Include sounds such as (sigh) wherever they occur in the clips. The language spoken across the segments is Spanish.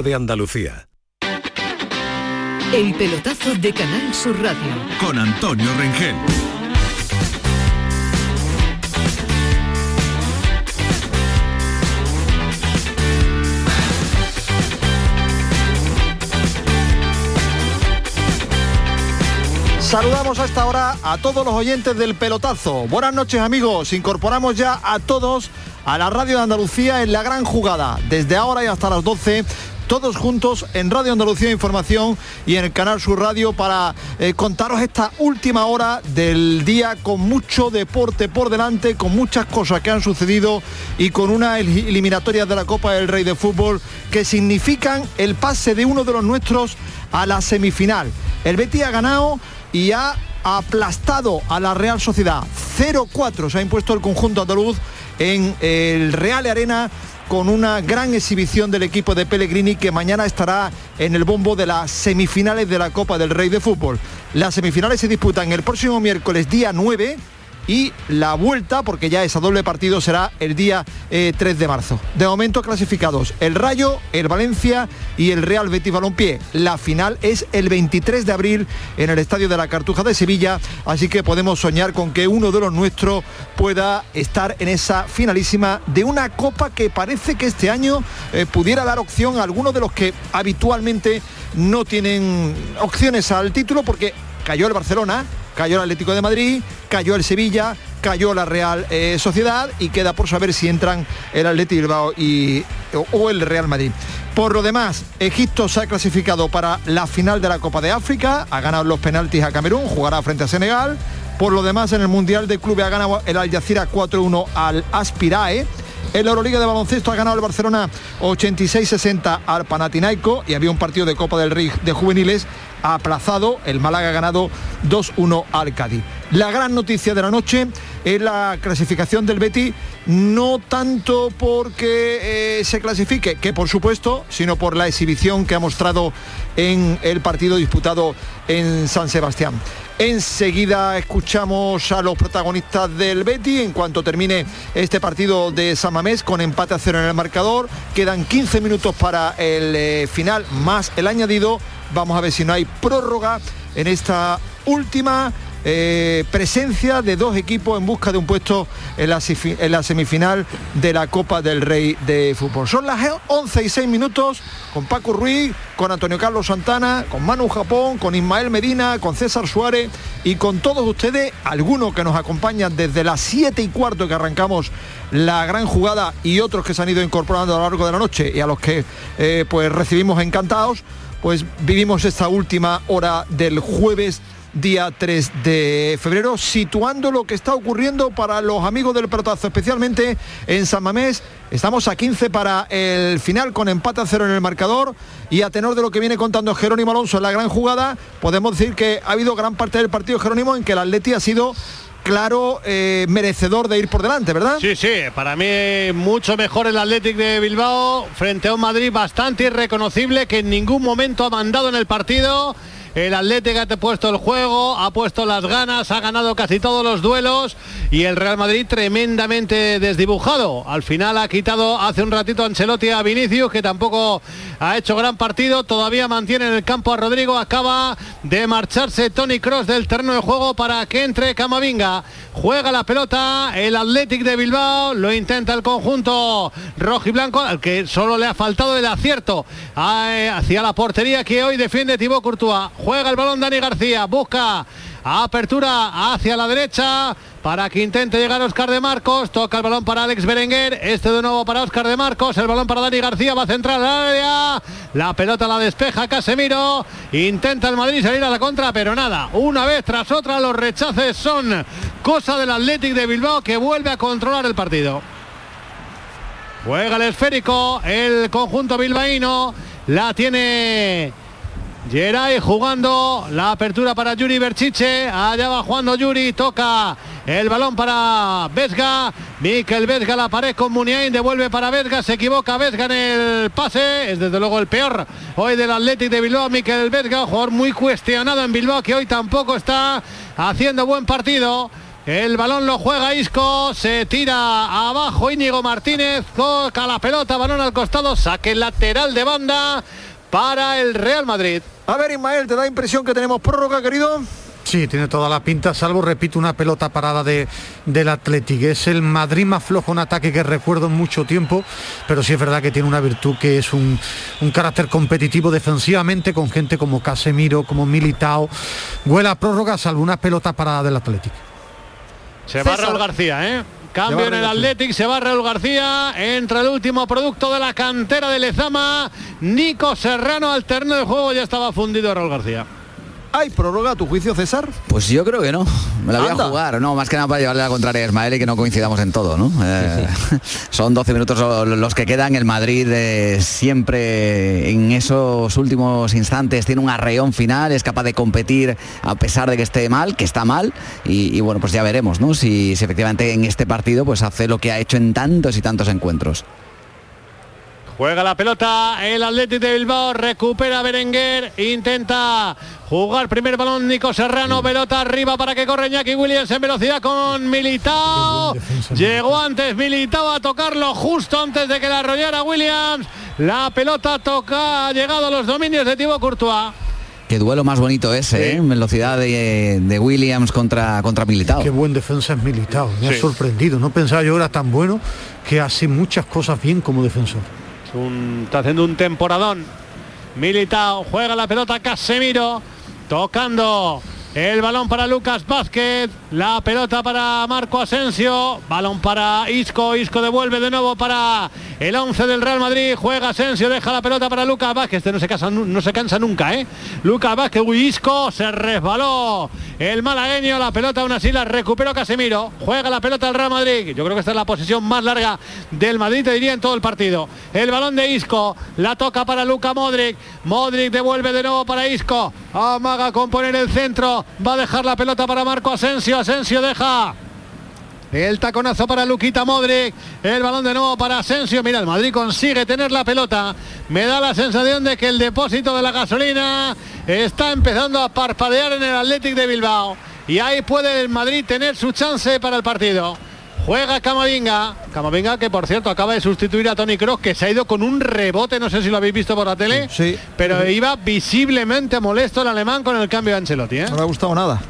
de Andalucía. El pelotazo de Canal Sur Radio. Con Antonio Rengel. Saludamos a esta hora a todos los oyentes del pelotazo. Buenas noches amigos, incorporamos ya a todos a la radio de Andalucía en la gran jugada, desde ahora y hasta las 12 todos juntos en Radio Andalucía Información y en el canal Sur Radio para eh, contaros esta última hora del día con mucho deporte por delante, con muchas cosas que han sucedido y con una eliminatoria de la Copa del Rey de Fútbol que significan el pase de uno de los nuestros a la semifinal. El Betis ha ganado y ha aplastado a la Real Sociedad. 0-4 se ha impuesto el conjunto andaluz en el Real Arena con una gran exhibición del equipo de Pellegrini que mañana estará en el bombo de las semifinales de la Copa del Rey de Fútbol. Las semifinales se disputan el próximo miércoles día 9 y la vuelta, porque ya ese doble partido será el día 3 eh, de marzo. De momento clasificados el Rayo, el Valencia y el Real Betis Balompié. La final es el 23 de abril en el Estadio de la Cartuja de Sevilla, así que podemos soñar con que uno de los nuestros pueda estar en esa finalísima de una copa que parece que este año eh, pudiera dar opción a algunos de los que habitualmente no tienen opciones al título porque cayó el Barcelona, cayó el Atlético de Madrid, cayó el Sevilla, cayó la Real eh, Sociedad y queda por saber si entran el Atlético Bilbao y, o, el Real Madrid. Por lo demás, Egipto se ha clasificado para la final de la Copa de África, ha ganado los penaltis a Camerún, jugará frente a Senegal. Por lo demás, en el Mundial de Clubes ha ganado el Al Jazeera 4-1 al Aspirae. En la Euroliga de baloncesto ha ganado el Barcelona 86-60 al Panathinaiko y había un partido de Copa del Rey de juveniles aplazado. El Málaga ha ganado 2-1 al Cádiz. La gran noticia de la noche es la clasificación del Betty, no tanto porque eh, se clasifique, que por supuesto, sino por la exhibición que ha mostrado en el partido disputado en San Sebastián. Enseguida escuchamos a los protagonistas del Betty en cuanto termine este partido de San Mamés con empate a cero en el marcador. Quedan 15 minutos para el eh, final más el añadido. Vamos a ver si no hay prórroga en esta última eh, presencia de dos equipos en busca de un puesto en la, semifinal de la Copa del Rey de Fútbol. Son las 11 y 6 minutos con Paco Ruiz, con Antonio Carlos Santana, con Manu Japón, con Ismael Medina, con César Suárez y con todos ustedes, algunos que nos acompañan desde las 7 y cuarto que arrancamos la gran jugada y otros que se han ido incorporando a lo largo de la noche y a los que eh, pues recibimos encantados, pues vivimos esta última hora del jueves día 3 de febrero, situando lo que está ocurriendo para los amigos del pelotazo, especialmente en San Mamés. Estamos a 15 para el final con empate a cero en el marcador y a tenor de lo que viene contando Jerónimo Alonso en la gran jugada, podemos decir que ha habido gran parte del partido Jerónimo en que el Atleti ha sido claro eh, merecedor de ir por delante, ¿verdad? Sí, sí, para mí mucho mejor el Athletic de Bilbao frente a un Madrid bastante irreconocible que en ningún momento ha mandado en el partido el Atlético ha puesto el juego, ha puesto las ganas, ha ganado casi todos los duelos y el Real Madrid tremendamente desdibujado. Al final ha quitado hace un ratito Ancelotti a Vinicius, que tampoco ha hecho gran partido. Todavía mantiene en el campo a Rodrigo. Acaba de marcharse Tony Cross del terreno de juego para que entre Camavinga. Juega la pelota el Athletic de Bilbao. Lo intenta el conjunto rojo y blanco, al que solo le ha faltado el acierto eh, hacia la portería que hoy defiende Thibaut Courtois. Juega el balón Dani García, busca apertura hacia la derecha para que intente llegar Oscar de Marcos. Toca el balón para Alex Berenguer. Este de nuevo para Oscar de Marcos. El balón para Dani García. Va a centrar al área. La pelota la despeja Casemiro. Intenta el Madrid salir a la contra, pero nada. Una vez tras otra los rechaces son cosa del Athletic de Bilbao que vuelve a controlar el partido. Juega el esférico. El conjunto bilbaíno. La tiene Geray jugando la apertura para Yuri Berchiche. Allá va jugando Yuri. Toca el balón para Vesga. Miquel Vesga la pared con Muniain. Devuelve para Vesga. Se equivoca Vesga en el pase. Es desde luego el peor hoy del Athletic de Bilbao. Miquel Vesga, jugador muy cuestionado en Bilbao que hoy tampoco está haciendo buen partido. El balón lo juega Isco, se tira abajo Íñigo Martínez, toca la pelota, balón al costado, saque lateral de banda para el Real Madrid. A ver, Ismael, ¿te da impresión que tenemos prórroga, querido? Sí, tiene toda la pinta, salvo, repito, una pelota parada de, del Athletic. Es el Madrid más flojo en ataque que recuerdo en mucho tiempo, pero sí es verdad que tiene una virtud que es un, un carácter competitivo defensivamente con gente como Casemiro, como Militao. Huele a prórroga, salvo una pelota parada del Athletic. Se va Raúl García, ¿eh? Cambio en el Athletic, se va Raúl García, entra el último producto de la cantera de Lezama, Nico Serrano al terreno de juego, ya estaba fundido Raúl García. ¿Hay prórroga a tu juicio, César? Pues yo creo que no. Me la voy a jugar, no, más que nada para llevarle la contraria a Ismael y que no coincidamos en todo, ¿no? Eh, (laughs) son 12 minutos los que quedan. El Madrid eh, siempre en esos últimos instantes tiene un arreón final, es capaz de competir a pesar de que esté mal, que está mal. Y, bueno, pues ya veremos, ¿no? Si, si efectivamente en este partido pues hace lo que ha hecho en tantos y tantos encuentros. Juega la pelota el Atlético de Bilbao, recupera Berenguer, intenta jugar primer balón Nico Serrano, pelota arriba para que corre Iñaki Williams en velocidad con Militao. Llegó antes Militao a tocarlo justo antes de que la arrollara Williams. La pelota toca, ha llegado a los dominios de Thibaut Courtois. Qué duelo más bonito ese, ¿eh? velocidad de, Williams contra, contra Militao. Qué buen defensa es Militao, me ha sorprendido. No pensaba yo era tan bueno que hace muchas cosas bien como defensor está haciendo un temporadón. Militao juega la pelota Casemiro, tocando el balón para Lucas Vázquez, la pelota para Marco Asensio, balón para Isco, Isco devuelve de nuevo para el 11 del Real Madrid, juega Asensio, deja la pelota para Lucas Vázquez, este no se cansa, nunca, ¿eh? Lucas Vázquez, Isco se resbaló. El malagueño, la pelota aún así la recuperó Casemiro, juega la pelota del Real Madrid, yo creo que esta es la posición más larga del Madrid, te diría en todo el partido. El balón de Isco, la toca para Luca Modric, Modric devuelve de nuevo para Isco, amaga con poner el centro, Va a dejar la pelota para Marco Asensio. Asensio deja. El taconazo para Luquita Modric. El balón de nuevo para Asensio. Mira, el Madrid consigue tener la pelota. Me da la sensación de que el depósito de la gasolina está empezando a parpadear en el Athletic de Bilbao. Y ahí puede el Madrid tener su chance para el partido. Juega Camavinga. Camavinga que por cierto acaba de sustituir a Tony Kroos que se ha ido con un rebote, no sé si lo habéis visto por la tele. Sí. Pero iba visiblemente molesto el alemán con el cambio de Ancelotti. ¿eh? No le ha gustado nada.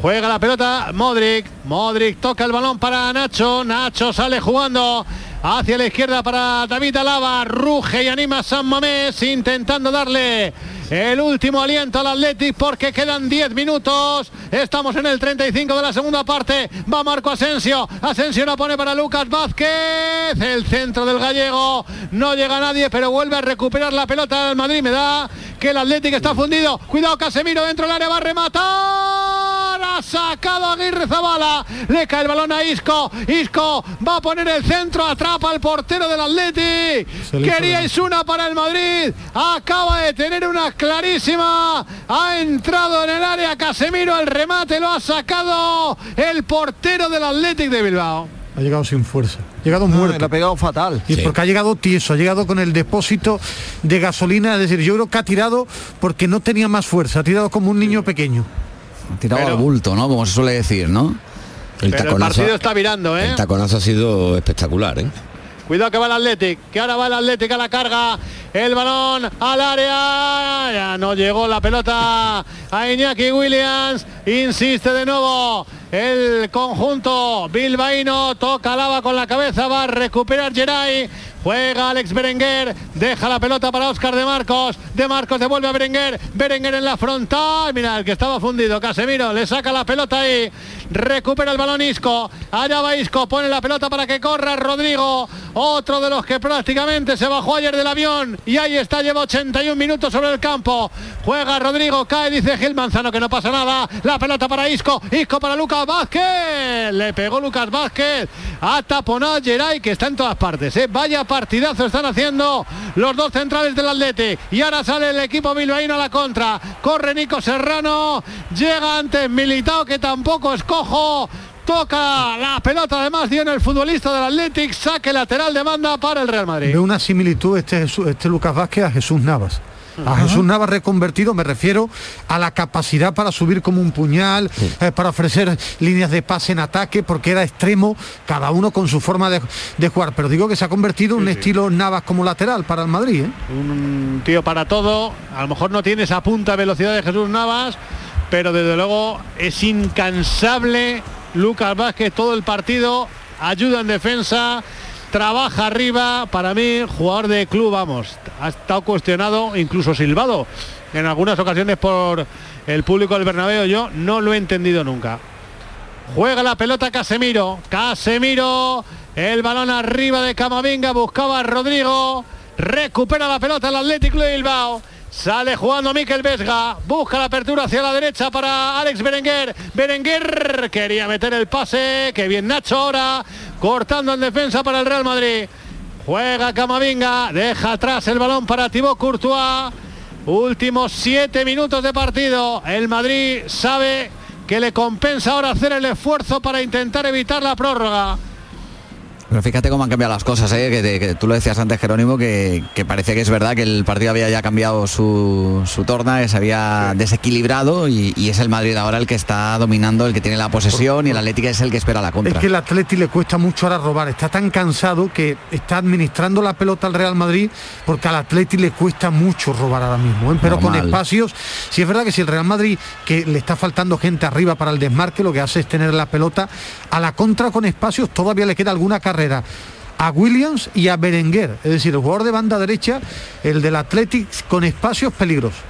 Juega la pelota Modric. Modric toca el balón para Nacho. Nacho sale jugando hacia la izquierda para David Alaba. Ruge y anima San Mamés intentando darle el último aliento al Athletic porque quedan 10 minutos. Estamos en el 35 de la segunda parte. Va Marco Asensio. Asensio la pone para Lucas Vázquez. El centro del gallego. No llega nadie, pero vuelve a recuperar la pelota del Madrid. Me da que el Athletic está fundido. Cuidado Casemiro dentro del área. Va a rematar. Ha sacado a Aguirre Zabala. Le cae el balón a Isco. Isco va a poner el centro. Atrapa al portero del Athletic. Queríais una para el Madrid. Acaba de tener una clarísima. Ha entrado en el área Casemiro. El remate lo ha sacado el portero del Athletic de Bilbao. Ha llegado sin fuerza. Ha llegado muerto. Le ha pegado fatal. Y porque ha llegado tieso, ha llegado con el depósito de gasolina. Es decir, yo creo que ha tirado porque no tenía más fuerza. Ha tirado como un niño pequeño. Tirado al bulto, ¿no? Como se suele decir, ¿no? El, Pero el partido está mirando, ¿eh? El taconazo ha sido espectacular, ¿eh? Cuidado que va el Athletic, que ahora va el Athletic a la carga. El balón al área. Ya no llegó la pelota a Iñaki Williams. Insiste de nuevo el conjunto bilbaíno. Toca lava con la cabeza. Va a recuperar Geray. Juega Alex Berenguer, deja la pelota para Oscar de Marcos. De Marcos devuelve a Berenguer. Berenguer en la frontal. Mira, el que estaba fundido, Casemiro, le saca la pelota ahí. Recupera el balón Isco. Allá va Isco, pone la pelota para que corra Rodrigo. Otro de los que prácticamente se bajó ayer del avión. Y ahí está, lleva 81 minutos sobre el campo. Juega Rodrigo, cae, dice Gil Manzano que no pasa nada. La pelota para Isco. Isco para Lucas Vázquez. Le pegó Lucas Vázquez. A taponado Geray, que está en todas partes. ¿eh? Vaya partidazo están haciendo los dos centrales del Atlete. Y ahora sale el equipo bilbaíno a la contra. Corre Nico Serrano. Llega antes Militao que tampoco es cojo. Toca la pelota, además en el futbolista del Athletic, saque lateral de banda para el Real Madrid. Veo una similitud este, este Lucas Vázquez a Jesús Navas A Jesús Navas reconvertido me refiero a la capacidad para subir como un puñal, eh, para ofrecer líneas de pase en ataque, porque era extremo, cada uno con su forma de, de jugar. Pero digo que se ha convertido en un estilo Navas como lateral para el Madrid. ¿eh? Un tío para todo. A lo mejor no tiene esa punta velocidad de Jesús Navas, pero desde luego es incansable Lucas Vázquez todo el partido, ayuda en defensa, trabaja arriba, para mí jugador de club, vamos, ha estado cuestionado, incluso silbado en algunas ocasiones por el público del Bernabéu, yo no lo he entendido nunca. Juega la pelota Casemiro, Casemiro, el balón arriba de Camavinga, buscaba a Rodrigo, recupera la pelota el Atlético de Bilbao. Sale jugando Miquel Vesga. Busca la apertura hacia la derecha para Alex Berenguer. Berenguer quería meter el pase. Que bien Nacho ahora. Cortando en defensa para el Real Madrid. Juega Camavinga. Deja atrás el balón para Thibaut Courtois. Últimos siete minutos de partido. El Madrid sabe que le compensa ahora hacer el esfuerzo para intentar evitar la prórroga. Pero fíjate cómo han cambiado las cosas, ¿eh? que, tú lo decías antes, Jerónimo, que, parece que es verdad que el partido había ya cambiado su, su torna, que se había desequilibrado y, es el Madrid ahora el que está dominando, el que tiene la posesión y el Atlético es el que espera la contra. Es que el Atlético le cuesta mucho ahora robar, está tan cansado que está administrando la pelota al Real Madrid porque al Atlético le cuesta mucho robar ahora mismo, ¿eh? pero con espacios. Si es verdad que si el Real Madrid, que le está faltando gente arriba para el desmarque, lo que hace es tener la pelota a la contra con espacios, todavía le queda alguna carrera a Williams y a Berenguer, es decir, el jugador de banda derecha, el del Athletic con espacios peligrosos.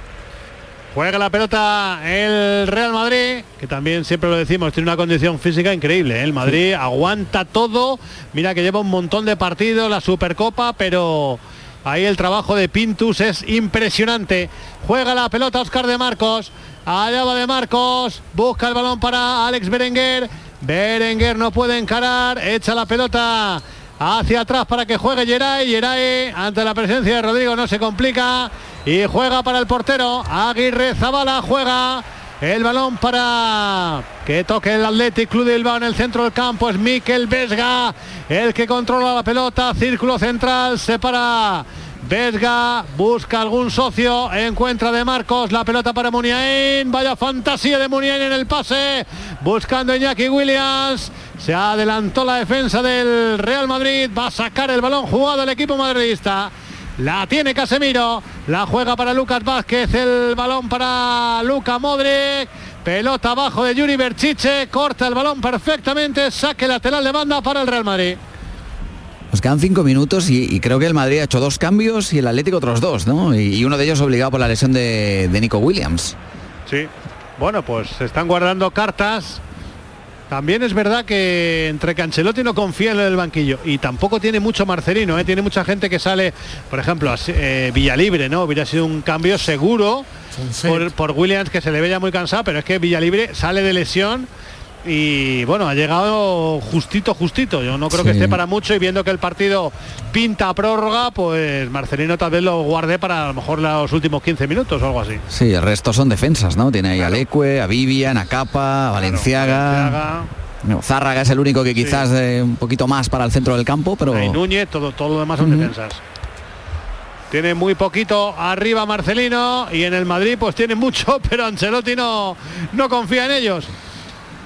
Juega la pelota el Real Madrid, que también siempre lo decimos, tiene una condición física increíble. ¿eh? El Madrid aguanta todo. Mira que lleva un montón de partidos, la Supercopa, pero ahí el trabajo de Pintus es impresionante. Juega la pelota Oscar de Marcos. Allá va de Marcos. Busca el balón para Alex Berenguer. Berenguer no puede encarar, echa la pelota hacia atrás para que juegue Geray. Geray ante la presencia de Rodrigo no se complica y juega para el portero. Aguirre Zabala juega. El balón para que toque el Athletic Club de Bilbao en el centro del campo es Miquel Vesga, el que controla la pelota, círculo central, separa Vesga busca algún socio, encuentra de Marcos la pelota para Muniain, vaya fantasía de Muniain en el pase, buscando Iñaki Williams, se adelantó la defensa del Real Madrid, va a sacar el balón jugado el equipo madridista. La tiene Casemiro, la juega para Lucas Vázquez, el balón para Luca Modric, pelota abajo de Yuri Berchiche, corta el balón perfectamente, saque lateral de banda para el Real Madrid. Nos quedan cinco minutos y, creo que el Madrid ha hecho dos cambios y el Atlético otros dos, ¿no? Y, uno de ellos obligado por la lesión de, Nico Williams. Sí, bueno, pues se están guardando cartas. También es verdad que entre Cancelotti no confía en el banquillo y tampoco tiene mucho Marcelino, ¿eh? tiene mucha gente que sale, por ejemplo, eh, Villalibre, ¿no? Hubiera sido un cambio seguro por, por, Williams que se le veía muy cansado, pero es que Villalibre sale de lesión y bueno, ha llegado justito, justito. Yo no creo que esté para mucho y viendo que el partido pinta prórroga, pues Marcelino tal vez lo guarde para a lo mejor los últimos 15 minutos o algo así. Sí, el resto son defensas, ¿no? Tiene ahí a Leque, a Vivian, a Capa, a Valenciaga. Zárraga es el único que quizás un poquito más para el centro del campo, pero... Y Núñez, todo, todo lo demás son defensas. Tiene muy poquito arriba Marcelino y en el Madrid pues tiene mucho, (laughs) pero Ancelotti no, no confía en ellos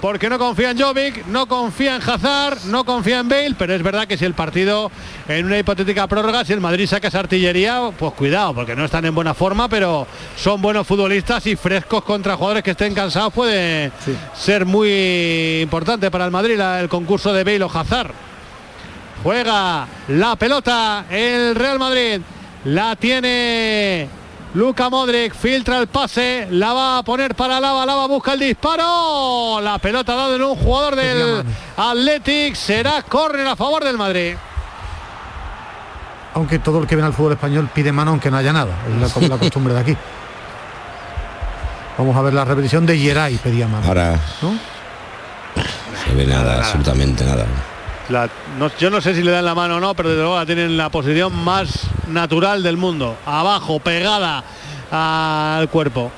porque no confía en Jovic, no confía en Hazard, no confía en Bale, pero es verdad que si el partido en una hipotética prórroga, si el Madrid saca esa artillería, pues cuidado, porque no están en buena forma, pero son buenos futbolistas y frescos contra jugadores que estén cansados puede ser muy importante para el Madrid el concurso de Bale o Hazard. Juega la pelota el Real Madrid, la tiene Luca Modric filtra el pase, la va a poner para Lava, Lava busca el disparo. La pelota dada en un jugador del Athletic, será córner a favor del Madrid. Aunque todo el que viene al fútbol español pide mano aunque no haya nada, es la, (laughs) costumbre de aquí. Vamos a ver la repetición de Geray, pedía mano. Ahora ¿no? se ve nada, absolutamente nada yo no sé si le dan la mano o no, pero desde luego la tienen la posición más natural del mundo. Abajo, pegada al cuerpo.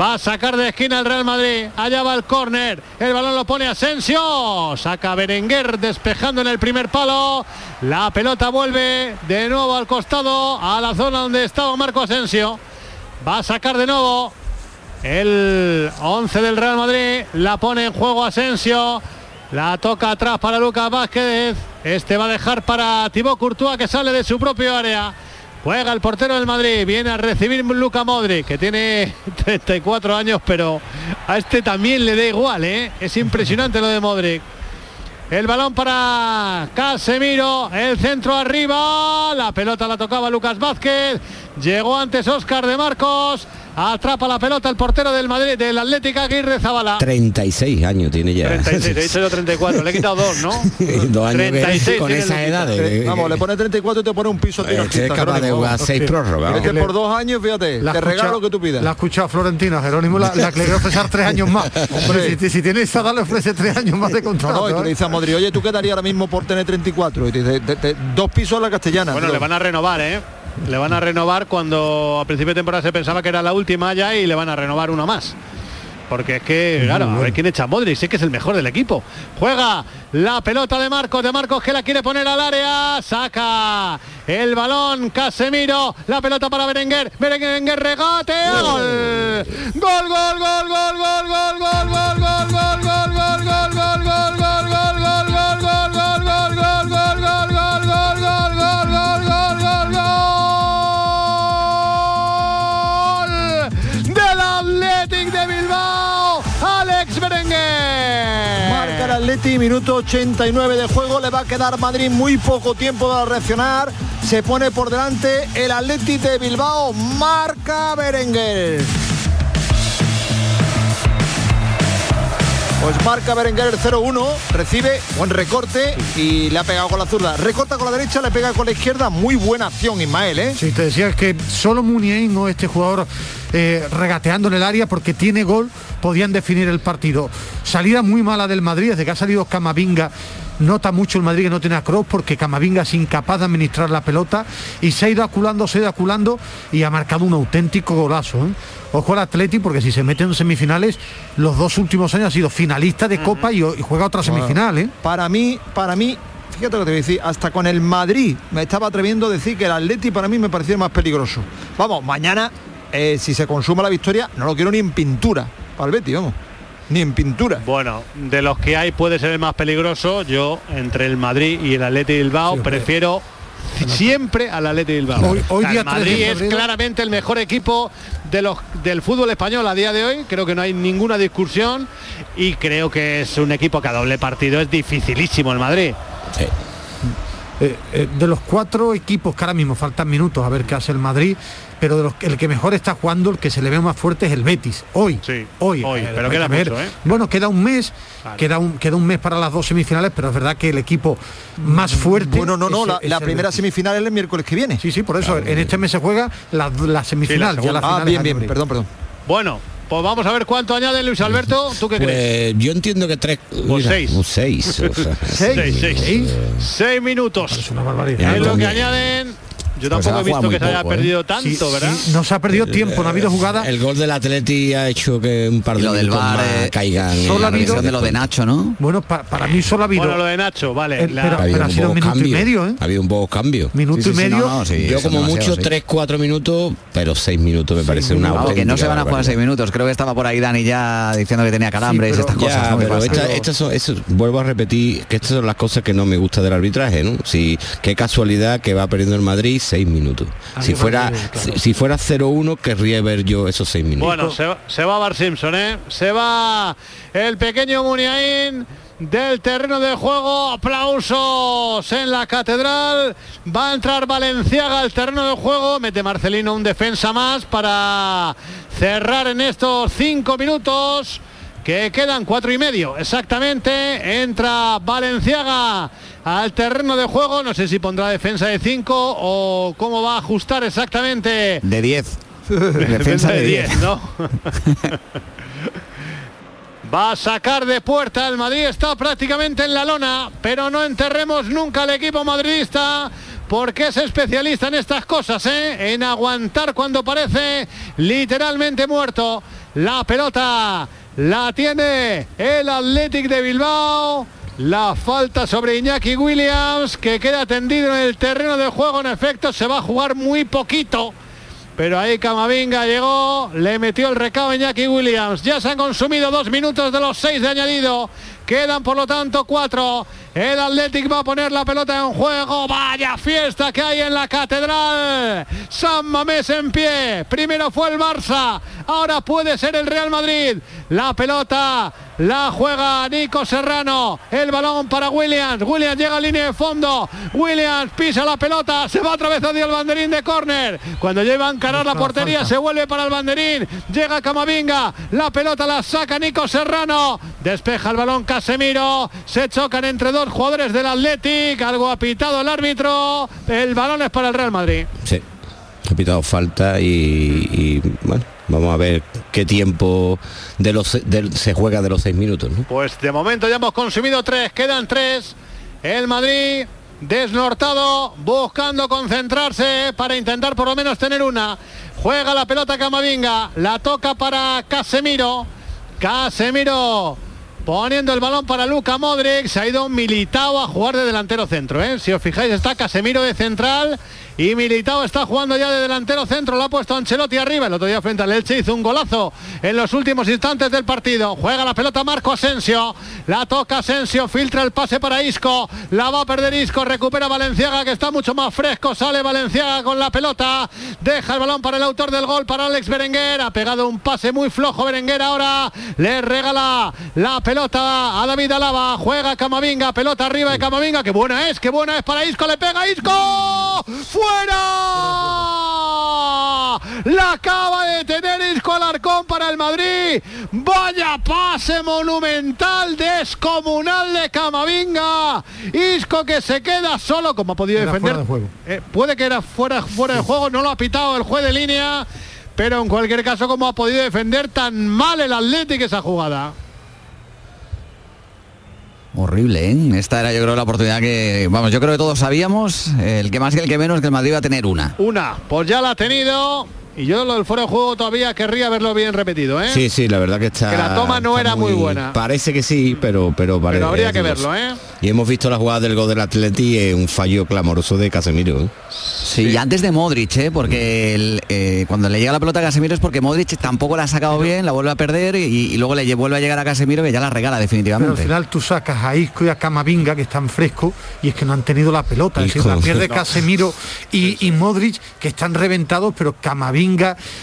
Va a sacar de esquina el Real Madrid. Allá va el córner. El balón lo pone Asensio. Saca Berenguer despejando en el primer palo. La pelota vuelve de nuevo al costado, a la zona donde estaba Marco Asensio. Va a sacar de nuevo el 11 del Real Madrid. La pone en juego Asensio. La toca atrás para Lucas Vázquez. Este va a dejar para Thibaut Courtois que sale de su propio área. Juega el portero del Madrid. Viene a recibir Luca Modric, que tiene (laughs) 34 años, pero a este también le da igual, ¿eh? Es impresionante lo de Modric. El balón para Casemiro, el centro arriba, la pelota la tocaba Lucas Vázquez, llegó antes Oscar de Marcos, Atrapa la pelota el portero del Madrid, del Atlético Aguirre Zabala. 36 años tiene ya. 36, (laughs) he dicho yo 34, le he quitado dos, ¿no? (laughs) dos años 36 con esas edades. Vamos, le pone 34 y te pone un piso tiro. Este es capaz de jugar seis prórrogas. Es que por dos años, fíjate, te regalo lo que tú pidas. La ha escuchado Florentino, Jerónimo la, la que le voy a ofrecer tres años más. Hombre, si, si tiene esa edad le ofrece tres años más de contrato. No, no, y tú le ¿eh? dices a Modri, oye, ¿tú qué darías ahora mismo por tener 34? Y te dice, dos pisos a la castellana. Bueno, le van a renovar, ¿eh? Le van a renovar cuando a principio de temporada se pensaba que era la última ya y le van a renovar una más. Porque es que, claro, a ver quién echa Modric, sé que es el mejor del equipo. Juega la pelota de Marcos, de Marcos que la quiere poner al área, saca el balón Casemiro, la pelota para Berenguer, Berenguer regate, gol, gol, gol, gol, gol, gol, gol, gol, gol, gol, Atleti, minuto 89 de juego, le va a quedar Madrid muy poco tiempo para reaccionar. Se pone por delante el Atleti de Bilbao, marca Berenguer. Pues marca Berenguer el 0-1, recibe buen recorte y le ha pegado con la zurda. Recorta con la derecha, le pega con la izquierda. Muy buena acción, Ismael, ¿eh? Sí, te decía que solo Muniain o este jugador eh, regateando en el área porque tiene gol, podían definir el partido. Salida muy mala del Madrid, desde que ha salido Camavinga nota mucho el Madrid que no tiene a Kroos porque Camavinga es incapaz de administrar la pelota y se ha ido aculando, se ha ido aculando y ha marcado un auténtico golazo. ¿eh? Ojo al Atleti porque si se mete en semifinales, los dos últimos años ha sido finalista de Copa y, juega otra semifinal. ¿eh? Para mí, para mí, fíjate lo que te voy a decir, hasta con el Madrid me estaba atreviendo a decir que el Atleti para mí me parecía más peligroso. Vamos, mañana, eh, si se consuma la victoria, no lo quiero ni en pintura para el Betis, vamos ni en pintura. Bueno, de los que hay puede ser el más peligroso. Yo, entre el Madrid y el Atleti Bilbao, prefiero siempre al Atleti Bilbao. Hoy, el Madrid es claramente el mejor equipo de los, del fútbol español a día de hoy. Creo que no hay ninguna discusión y creo que es un equipo que a doble partido es dificilísimo el Madrid. Eh, eh, de los cuatro equipos que ahora mismo faltan minutos a ver qué hace el Madrid, pero de los, el que mejor está jugando, el que se le ve más fuerte es el Betis. Hoy, sí, hoy, hoy eh, pero queda mucho, ¿eh? Bueno, queda un mes, queda, un, queda un mes para las dos semifinales, pero es verdad que el equipo más fuerte. Bueno, no, no, la, primera semifinal es el miércoles que viene. Sí, sí, por eso en este mes se juega la, semifinal. ah, bien, bien, perdón, perdón. Bueno, pues vamos a ver cuánto añade Luis Alberto. ¿Tú qué pues, crees? Yo entiendo que tres. Pues (laughs) seis. seis, seis, seis, minutos. Es una barbaridad. Es lo que añaden yo pues tampoco he visto que se haya ¿eh? perdido tanto, ¿verdad? no se ha perdido tiempo, no ha habido jugada. El gol del Atleti ha hecho que un par de lo del bar, eh, caigan. Solo ha habido de lo de Nacho, ¿no? Bueno, para mí solo ha habido. Bueno, lo de Nacho, vale. Eh, pero, ha, sido un minuto y medio, ¿eh? Ha habido un poco cambio. Minuto y medio. Yo como mucho tres, cuatro minutos, pero seis minutos me parece una Que no se van a jugar seis minutos. Creo que estaba por ahí Dani ya diciendo que tenía calambres y estas cosas. Pero estas son, vuelvo a repetir que estas son las cosas que no me gusta del arbitraje, ¿no? Si qué casualidad que va perdiendo el Madrid seis minutos si fuera si, fuera 0-1 querría ver yo esos seis minutos. Bueno, se, se va Bar Simpson, ¿eh? Se va el pequeño Muniain del terreno de juego. Aplausos en la catedral. Va a entrar Valenciaga al terreno de juego. Mete Marcelino un defensa más para cerrar en estos cinco minutos que quedan cuatro y medio exactamente. Entra Valenciaga al terreno de juego. No sé si pondrá defensa de 5 o cómo va a ajustar exactamente. De 10. (laughs) defensa de 10, ¿no? (laughs) va a sacar de puerta el Madrid. Está prácticamente en la lona, pero no enterremos nunca al equipo madridista porque es especialista en estas cosas, ¿eh? en aguantar cuando parece literalmente muerto. La pelota la tiene el Athletic de Bilbao. La falta sobre Iñaki Williams, que queda tendido en el terreno de juego. En efecto, se va a jugar muy poquito. pero ahí Camavinga llegó, le metió el recado a Iñaki Williams. Ya se han consumido dos minutos de los seis de añadido. Quedan por lo tanto cuatro. El Athletic va a poner la pelota en juego. Vaya fiesta que hay en la catedral. San Mamés en pie. Primero fue el Barça. Ahora puede ser el Real Madrid. La pelota la juega Nico Serrano. El balón para Williams. Williams llega a línea de fondo. Williams pisa la pelota. Se va otra vez hacia el banderín de córner. Cuando lleva a encarar la portería se vuelve para el banderín. Llega Camavinga. La pelota la saca Nico Serrano. Despeja el balón Casemiro. Se chocan entre dos jugadores del Athletic. Algo ha pitado el árbitro. El balón es para el Real Madrid. Sí. Ha pitado falta y, bueno, vamos a ver qué tiempo de los, se juega de los seis minutos. Pues de momento ya hemos consumido tres, quedan tres. El Madrid desnortado, buscando concentrarse para intentar por lo menos tener una. Juega la pelota Camavinga, la toca para Casemiro. Casemiro Poniendo el balón para Luca Modric, se ha ido Militao a jugar de delantero centro. ¿eh? Si os fijáis, está Casemiro de central y Militao está jugando ya de delantero centro. Lo ha puesto Ancelotti arriba. El otro día frente al Elche hizo un golazo en los últimos instantes del partido. Juega la pelota Marco Asensio. La toca Asensio, filtra el pase para Isco. La va a perder Isco, recupera Valenciaga que está mucho más fresco. Sale Valenciaga con la pelota. Deja el balón para el autor del gol, para Alex Berenguer. Ha pegado un pase muy flojo Berenguer ahora. Le regala la pelota a David Alaba, juega Camavinga, pelota arriba de Camavinga, que buena es, que buena es para Isco, le pega Isco, fuera. La acaba de tener Isco Alarcón para el Madrid. Vaya pase monumental, descomunal de Camavinga. Isco que se queda solo, como ha podido defender. Eh, puede que era fuera, fuera de juego, no lo ha pitado el juez de línea. Pero en cualquier caso, como ha podido defender tan mal el Atlético esa jugada. Horrible, ¿eh? Esta era yo creo la oportunidad que, vamos, yo creo que todos sabíamos, el que más y el que menos, que el Madrid iba a tener una. Una, pues ya la ha tenido. Y yo lo del fuera de juego todavía querría verlo bien repetido, ¿eh? Sí, sí, la verdad que está. Que la toma no era muy, buena. Parece que sí, pero pero, parece, pero habría que verlo, ¿eh? Y hemos visto la jugada del gol del Atleti un fallo clamoroso de Casemiro. ¿eh? Sí, y antes de Modric, ¿eh? porque eh, cuando le llega la pelota a Casemiro es porque Modric tampoco la ha sacado bien, la vuelve a perder y, luego le vuelve a llegar a Casemiro que ya la regala definitivamente. Pero al final tú sacas a Isco y a Camavinga que están frescos y es que no han tenido la pelota. Es decir, la pierde (laughs) Casemiro y, Modric que están reventados, pero Camavinga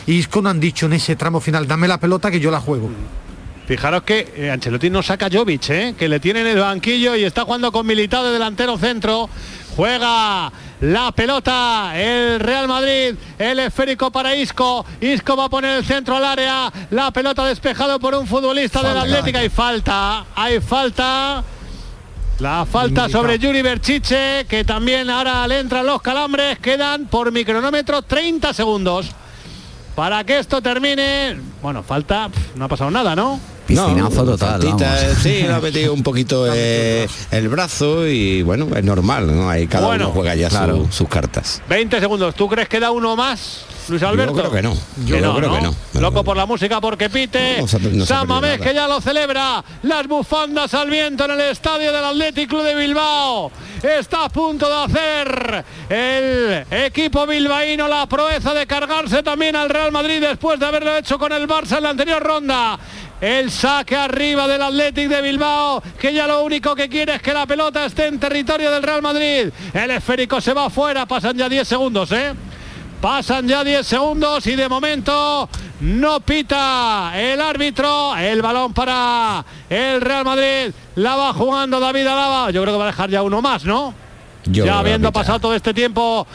y Isco no han dicho en ese tramo final, dame la pelota que yo la juego. Fijaros que eh, Ancelotti no saca Jovic, ¿eh? que le tiene en el banquillo y está jugando con Militado de delantero centro. Juega la pelota el Real Madrid, el esférico para Isco. Isco va a poner el centro al área. La pelota despejado por un futbolista de la Atlética. Hay falta, hay falta. La falta sobre Yuri Berchiche, que también ahora le entran los calambres. Quedan por micronómetro 30 segundos. Para que esto termine, bueno, falta, no ha pasado nada, ¿no? Piscinazo total. sí, le ha metido un poquito (laughs) eh, el brazo y bueno, es normal, ¿no? Ahí cada uno juega ya sus cartas. 20 segundos, ¿tú crees que da uno más? Luis Alberto. Yo creo que no. Yo creo que no. Loco por la música porque pite. No, que ya lo celebra. Las bufandas al viento en el estadio del Athletic Club de Bilbao. Está a punto de hacer el equipo bilbaíno la proeza de cargarse también al Real Madrid después de haberlo hecho con el Barça en la anterior ronda. El saque arriba del Athletic de Bilbao, que ya lo único que quiere es que la pelota esté en territorio del Real Madrid. El esférico se va afuera, pasan ya 10 segundos, ¿eh? Pasan ya 10 segundos y de momento no pita el árbitro. El balón para el Real Madrid. La va jugando David Alaba. Yo creo que va a dejar ya uno más, ¿no? Ya habiendo pasado todo este tiempo,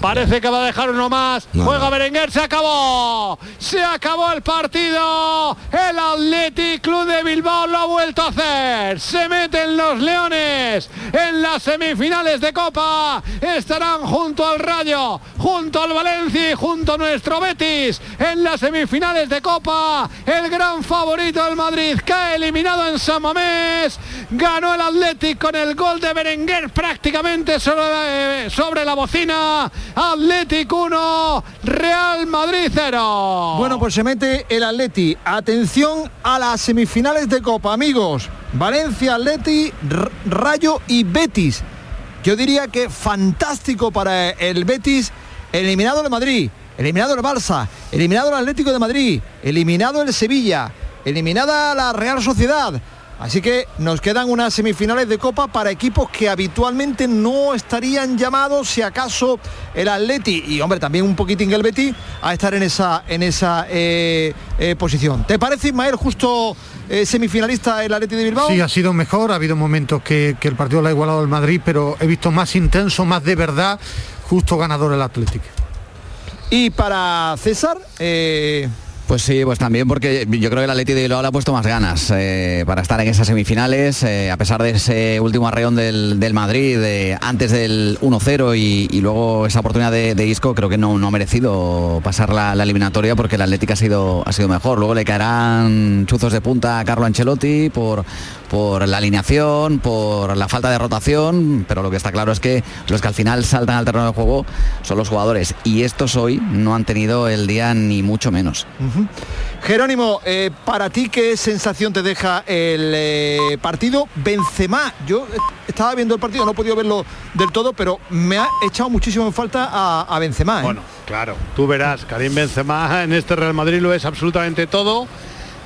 parece que va a dejar uno más. Juega Berenguer, se acabó. Se acabó el partido. El Athletic Club de Bilbao lo ha vuelto a hacer. Se meten los Leones en las semifinales de Copa. Estarán junto al Rayo, junto al Valencia y junto a nuestro Betis en las semifinales de Copa. El gran favorito del Madrid cae eliminado en San Mamés. Ganó el Athletic con el gol de Berenguer prácticamente sobre, la bocina. Atlético 1, Real Madrid 0. Bueno, pues se mete el Atleti. Atención a las semifinales de Copa, amigos. Valencia, Atleti, Rayo y Betis. Yo diría que fantástico para el Betis, eliminado de Madrid. eliminado el Barça, eliminado el Atlético de Madrid, eliminado el Sevilla, eliminada la Real Sociedad. Así que nos quedan unas semifinales de Copa para equipos que habitualmente no estarían llamados, si acaso el Atleti y hombre también un poquitín el Betis, a estar en esa en esa eh, eh, posición. ¿Te parece Ismael justo eh, semifinalista el Atleti de Bilbao? Sí, ha sido mejor, ha habido momentos que, que el partido lo ha igualado el Madrid, pero he visto más intenso, más de verdad, justo ganador el Atlético. Y para César, pues sí, pues también porque yo creo que el Atleti de le ha puesto más ganas eh, para estar en esas semifinales, eh, a pesar de ese último arreón del, Madrid, antes del 1-0 y, luego esa oportunidad de, Isco, creo que no, no ha merecido pasar la, eliminatoria porque el Atlético ha sido, ha sido mejor. Luego le caerán chuzos de punta a Carlo Ancelotti por, por la alineación, por la falta de rotación, pero lo que está claro es que los que al final saltan al terreno de juego son los jugadores y estos hoy no han tenido el día ni mucho menos. Jerónimo, eh, para ti qué sensación te deja el eh, partido Benzema? Yo estaba viendo el partido, no he podido verlo del todo, pero me ha echado muchísimo en falta a, Benzema. ¿eh? Bueno, claro, tú verás, Karim Benzema en este Real Madrid lo es absolutamente todo.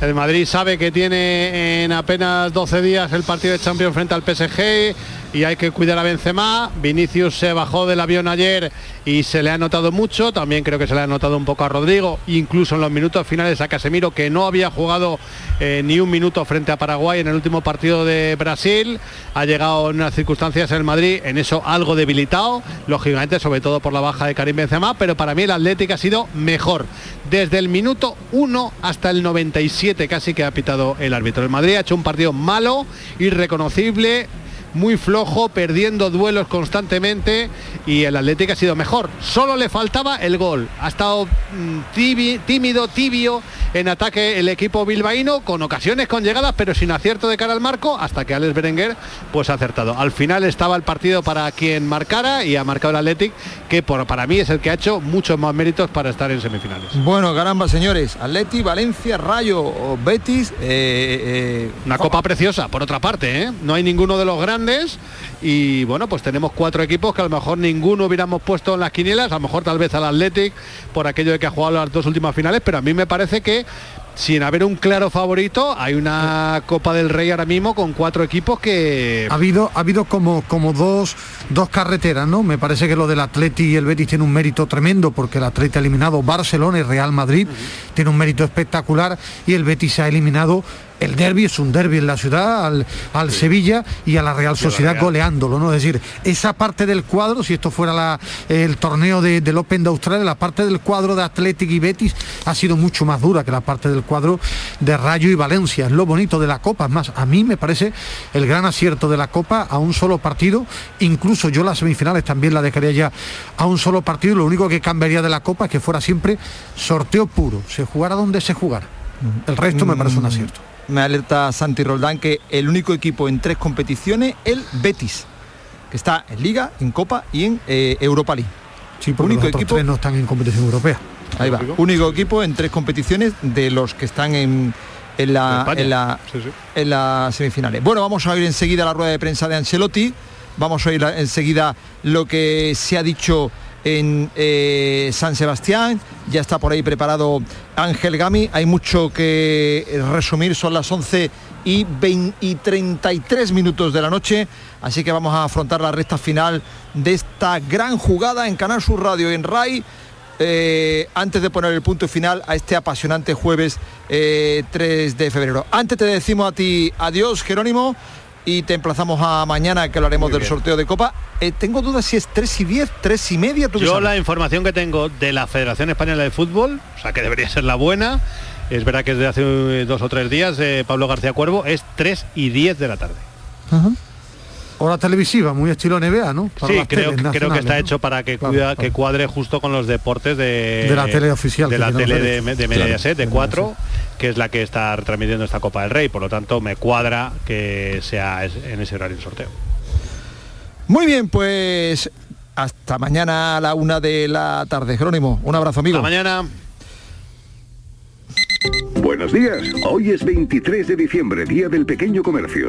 El Madrid sabe que tiene en apenas 12 días el partido de Champions frente al PSG y hay que cuidar a Benzema. Vinicius se bajó del avión ayer y se le ha notado mucho. También creo que se le ha notado un poco a Rodrigo, incluso en los minutos finales a Casemiro, que no había jugado eh, ni un minuto frente a Paraguay en el último partido de Brasil. Ha llegado en unas circunstancias en el Madrid, en eso algo debilitado, lógicamente, sobre todo por la baja de Karim Benzema, pero para mí el Atlético ha sido mejor. Desde el minuto 1 hasta el 97 casi que ha pitado el árbitro. El Madrid ha hecho un partido malo, irreconocible, muy flojo, perdiendo duelos constantemente y el Atlético ha sido mejor. Solo le faltaba el gol. Ha estado mm, tímido, tibio en ataque el equipo bilbaíno, con ocasiones, con llegadas, pero sin acierto de cara al marco, hasta que Alex Berenguer pues ha acertado. Al final estaba el partido para quien marcara y ha marcado el Atlético, que por, para mí es el que ha hecho muchos más méritos para estar en semifinales. Bueno, caramba, señores, Atleti, Valencia, Rayo, Betis. Eh, eh, Una copa preciosa, por otra parte, ¿eh? no hay ninguno de los grandes y bueno, pues tenemos cuatro equipos que a lo mejor ninguno hubiéramos puesto en las quinielas, a lo mejor tal vez al Athletic por aquello de que ha jugado las dos últimas finales, pero a mí me parece que sin haber un claro favorito, hay una Copa del Rey ahora mismo con cuatro equipos que... Ha habido, ha habido como, como dos, dos carreteras, ¿no? Me parece que lo del Atleti y el Betis tiene un mérito tremendo porque el Atleti ha eliminado Barcelona y Real Madrid, tiene un mérito espectacular y el Betis ha eliminado el derby es un derby en la ciudad, al, Sevilla y a la Real Sociedad goleándolo, ¿no? Es decir, esa parte del cuadro, si esto fuera el torneo del Open de Australia, la parte del cuadro de Athletic y Betis ha sido mucho más dura que la parte del cuadro de Rayo y Valencia. Es lo bonito de la Copa. Es más, a mí me parece el gran acierto de la Copa a un solo partido. Incluso yo las semifinales también la dejaría ya a un solo partido. Lo único que cambiaría de la Copa es que fuera siempre sorteo puro, se jugara donde se jugara. El resto me parece un acierto me alerta Santi Roldán que el único equipo en tres competiciones, el Betis, que está en Liga, en Copa y en eh, Europa League. Sí, porque único equipo tres no están en competición europea. Ahí va. Único equipo en tres competiciones de los que están en, en la, en, las semifinales. Bueno, vamos a oír enseguida la rueda de prensa de Ancelotti. Vamos a oír enseguida lo que se ha dicho en eh, San Sebastián. Ya está por ahí preparado Ángel Gami. Hay mucho que resumir, son las 11 y, 33 minutos de la noche. Así que vamos a afrontar la recta final de esta gran jugada en Canal Sur Radio en RAI. Eh, antes de poner el punto final a este apasionante jueves 3 eh, de febrero. Antes te decimos a ti adiós, Jerónimo y te emplazamos a mañana que hablaremos del sorteo de Copa. Eh, tengo dudas si es 3 y 10, 3 y media. Yo la información que tengo de la Federación Española de Fútbol, o sea que debería ser la buena, es verdad que es de hace dos o tres días, eh, Pablo García Cuervo, es 3 y 10 de la tarde. Hora televisiva, muy estilo NBA, ¿no? sí, creo, creo que está hecho para que, que cuadre justo con los deportes de, de la tele oficial. De la tele de, de Mediaset, de 4 que es la que está transmitiendo esta Copa del Rey. Por lo tanto, me cuadra que sea en ese horario el sorteo. Muy bien, pues hasta mañana a la una de la tarde. Jerónimo, un abrazo amigo. Hasta mañana. Buenos días. Hoy es 23 de diciembre, Día del Pequeño Comercio.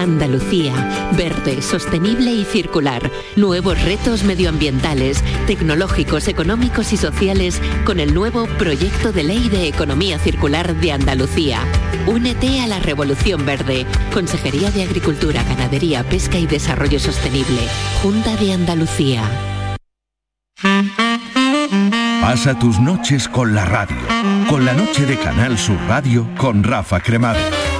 Andalucía, verde, sostenible y circular. Nuevos retos medioambientales, tecnológicos, económicos y sociales con el nuevo Proyecto de Ley de Economía Circular de Andalucía. Únete a la Revolución Verde. Consejería de Agricultura, Ganadería, Pesca y Desarrollo Sostenible. Junta de Andalucía. Pasa tus noches con la radio, con la noche de Canal Sur Radio con Rafa Cremades.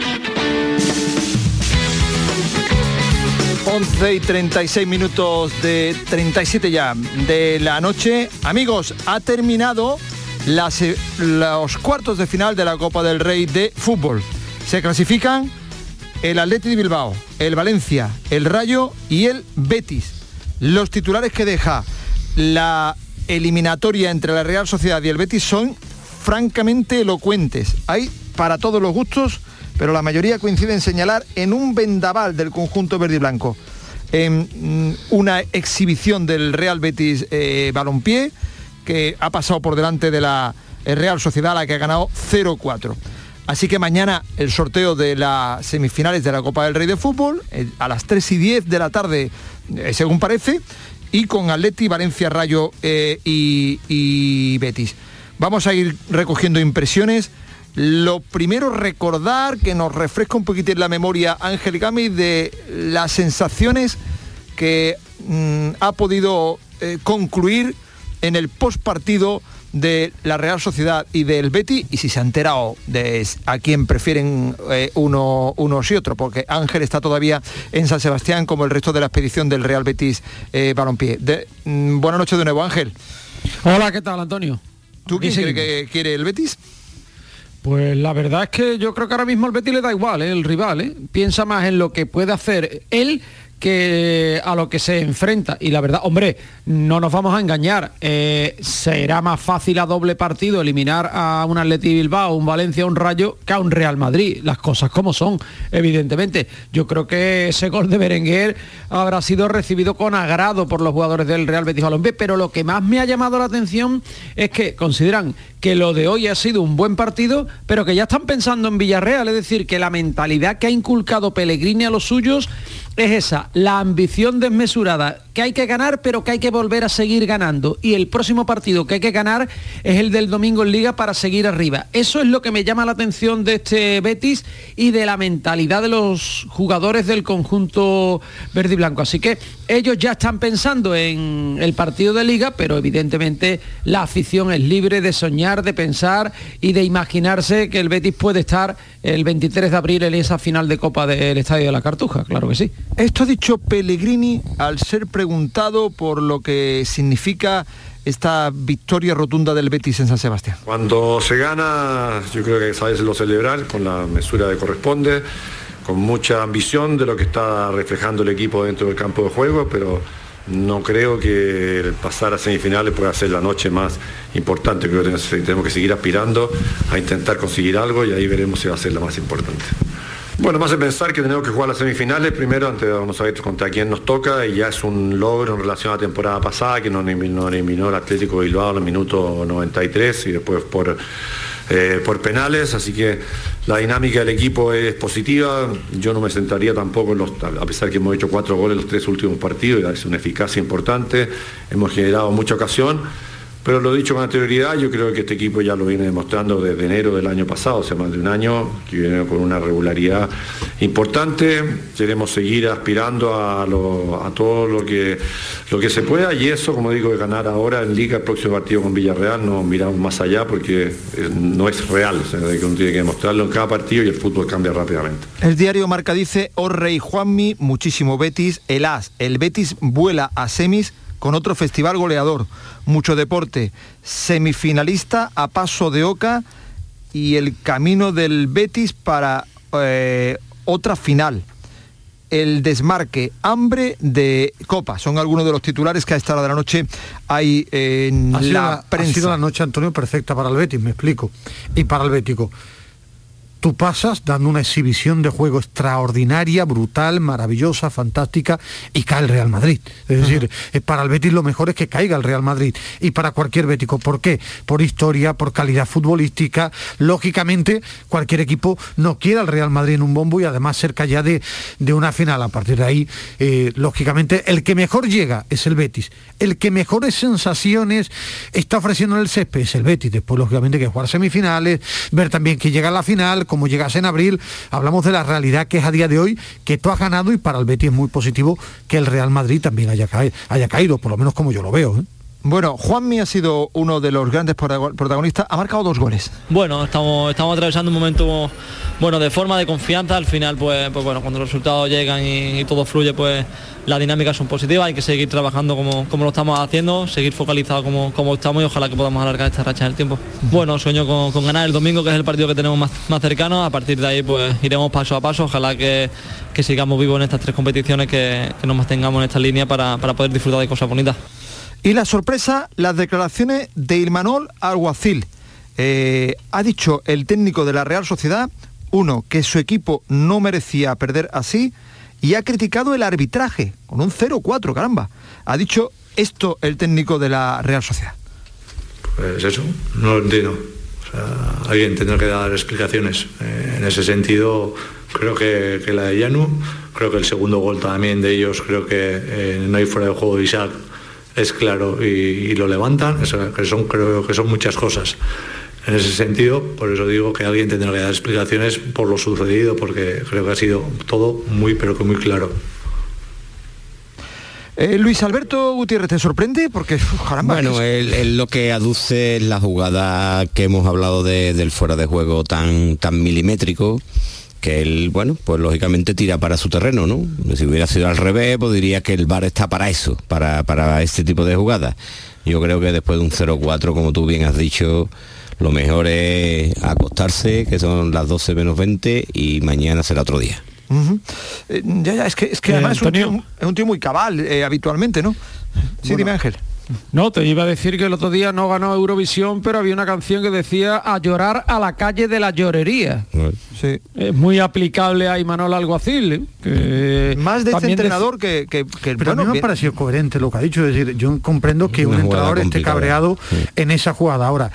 11 y 36 minutos de 37 ya de la noche. Amigos, ha terminado las, eh, los cuartos de final de la Copa del Rey de fútbol. Se clasifican el Atleti de Bilbao, el Valencia, el Rayo y el Betis. Los titulares que deja la eliminatoria entre la Real Sociedad y el Betis son francamente elocuentes. Hay para todos los gustos pero la mayoría coincide en señalar en un vendaval del conjunto verde y blanco. En mm, una exhibición del Real Betis eh, Balompié, que ha pasado por delante de la eh, Real Sociedad, la que ha ganado 0-4. Así que mañana el sorteo de las semifinales de la Copa del Rey de Fútbol, eh, a las 3 y 10 de la tarde, eh, según parece, y con Atleti, Valencia, Rayo y, y Betis. Vamos a ir recogiendo impresiones lo primero, recordar que nos refresca un poquitín la memoria Ángel Gami de las sensaciones que mm, ha podido eh, concluir en el postpartido de la Real Sociedad y del Betty y si se ha enterado de a quién prefieren eh, uno, unos y otro, porque Ángel está todavía en San Sebastián como el resto de la expedición del Real Betis eh, Balompié. Mm, buenas noches de nuevo, Ángel. Hola, ¿qué tal, Antonio? ¿Tú quién quiere que quiere el Betis? Pues la verdad es que yo creo que ahora mismo al Betis le da igual, ¿eh? el rival, ¿eh? piensa más en lo que puede hacer él que a lo que se enfrenta. Y la verdad, hombre, no nos vamos a engañar. Eh, será más fácil a doble partido eliminar a un Atleti Bilbao, un Valencia, un Rayo, que a un Real Madrid. Las cosas como son, evidentemente. Yo creo que ese gol de Berenguer habrá sido recibido con agrado por los jugadores del Real Betis Balompié, pero lo que más me ha llamado la atención es que consideran que lo de hoy ha sido un buen partido, pero que ya están pensando en Villarreal, es decir, que la mentalidad que ha inculcado Pellegrini a los suyos es esa, la ambición desmesurada, que hay que ganar, pero que hay que volver a seguir ganando. Y el próximo partido que hay que ganar es el del domingo en Liga para seguir arriba. Eso es lo que me llama la atención de este Betis y de la mentalidad de los jugadores del conjunto verde y blanco. Así que ellos ya están pensando en el partido de Liga, pero evidentemente la afición es libre de soñar, de pensar y de imaginarse que el Betis puede estar el 23 de abril en esa final de Copa del Estadio de la Cartuja. Claro que sí. Esto ha dicho Pellegrini al ser preguntado por lo que significa esta victoria rotunda del Betis en San Sebastián? Cuando se gana, yo creo que sabes lo celebrar con la mesura que corresponde, con mucha ambición de lo que está reflejando el equipo dentro del campo de juego, pero no creo que el pasar a semifinales pueda ser la noche más importante. Creo que tenemos que seguir aspirando a intentar conseguir algo y ahí veremos si va a ser la más importante. Bueno, más de pensar que tenemos que jugar las semifinales, primero antes de vamos a ver contra quién nos toca y ya es un logro en relación a la temporada pasada que nos eliminó el Atlético Bilbao en el minuto 93 y después por, eh, por penales, así que la dinámica del equipo es positiva, yo no me sentaría tampoco, en los, a pesar que hemos hecho cuatro goles en los tres últimos partidos, es una eficacia importante, hemos generado mucha ocasión pero lo dicho con anterioridad, yo creo que este equipo ya lo viene demostrando desde enero del año pasado, o sea, más de un año, que viene con una regularidad importante. Queremos seguir aspirando a, todo lo que, lo que se pueda y eso, como digo, de ganar ahora en Liga el próximo partido con Villarreal, no miramos más allá porque eh, no es real, o que uno tiene que demostrarlo en cada partido y el fútbol cambia rápidamente. El diario Marca dice, oh rey Juanmi, muchísimo Betis, el As, el Betis vuela a semis con otro festival goleador. Mucho deporte. Semifinalista a paso de Oca y el camino del Betis para eh, otra final. El desmarque, hambre de Copa. Son algunos de los titulares que a esta hora de la noche hay en la prensa. Ha sido la noche, Antonio, perfecta para el Betis, me explico. Y para el Bético tú pasas dando una exhibición de juego extraordinaria, brutal, maravillosa, fantástica, y cae el Real Madrid. Es decir, eh, para el Betis lo mejor es que caiga el Real Madrid. Y para cualquier bético, ¿por qué? Por historia, por calidad futbolística. Lógicamente, cualquier equipo no quiere al Real Madrid en un bombo y además cerca ya de, de una final. A partir de ahí, eh, lógicamente, el que mejor llega es el Betis. El que mejores sensaciones está ofreciendo en el césped es el Betis. Después, lógicamente, hay que jugar semifinales, ver también que llega a la final, como llegas en abril, hablamos de la realidad que es a día de hoy, que tú has ganado y para el Betis es muy positivo que el Real Madrid también haya, haya caído, por lo menos como yo lo veo. ¿eh? Bueno, Juanmi ha sido uno de los grandes protagonistas, ha marcado dos goles. Bueno, estamos, estamos atravesando un momento bueno de forma de confianza, al final pues, pues bueno, cuando los resultados llegan y, todo fluye, pues las dinámicas son positivas, hay que seguir trabajando como, como lo estamos haciendo, seguir focalizado como, como estamos y ojalá que podamos alargar esta racha en el tiempo. Bueno, sueño con, ganar el domingo, que es el partido que tenemos más, más cercano, a partir de ahí pues iremos paso a paso, ojalá que, sigamos vivos en estas tres competiciones, que, nos mantengamos en esta línea para, para poder disfrutar de cosas bonitas. Y la sorpresa, las declaraciones de Ilmanol Alguacil. Eh, ha dicho el técnico de la Real Sociedad, uno, que su equipo no merecía perder así, y ha criticado el arbitraje, con un 0-4, caramba. Ha dicho esto el técnico de la Real Sociedad. Pues eso, no lo entiendo. alguien tendrá que dar explicaciones. Eh, en ese sentido, creo que, la de Llano, creo que el segundo gol también de ellos, creo que eh, no hay fuera de juego de Isaac es claro y, lo levantan, que son, creo que son muchas cosas. En ese sentido, por eso digo que alguien tendrá que dar explicaciones por lo sucedido, porque creo que ha sido todo muy, pero que muy claro. Eh, Luis Alberto Gutiérrez, ¿te sorprende? Porque, Bueno, él, lo que aduce es la jugada que hemos hablado del fuera de juego tan, tan milimétrico, que él, bueno, pues lógicamente tira para su terreno, ¿no? Si hubiera sido al revés, pues diría que el bar está para eso, para, para este tipo de jugadas. Yo creo que después de un 0-4, como tú bien has dicho, lo mejor es acostarse, que son las 12 menos 20, y mañana será otro día. Eh, ya, ya, es que, es que eh, además es un, tío, muy cabal eh, habitualmente, ¿no? Sí, dime Ángel. No, te iba a decir que el otro día no ganó Eurovisión, pero había una canción que decía a llorar a la calle de la llorería. Sí. Es muy aplicable a Imanol Alguacil. ¿eh? Más de este entrenador que, Pero a mí me ha parecido coherente lo que ha dicho. Es decir, yo comprendo que un entrenador esté cabreado en esa jugada. Ahora,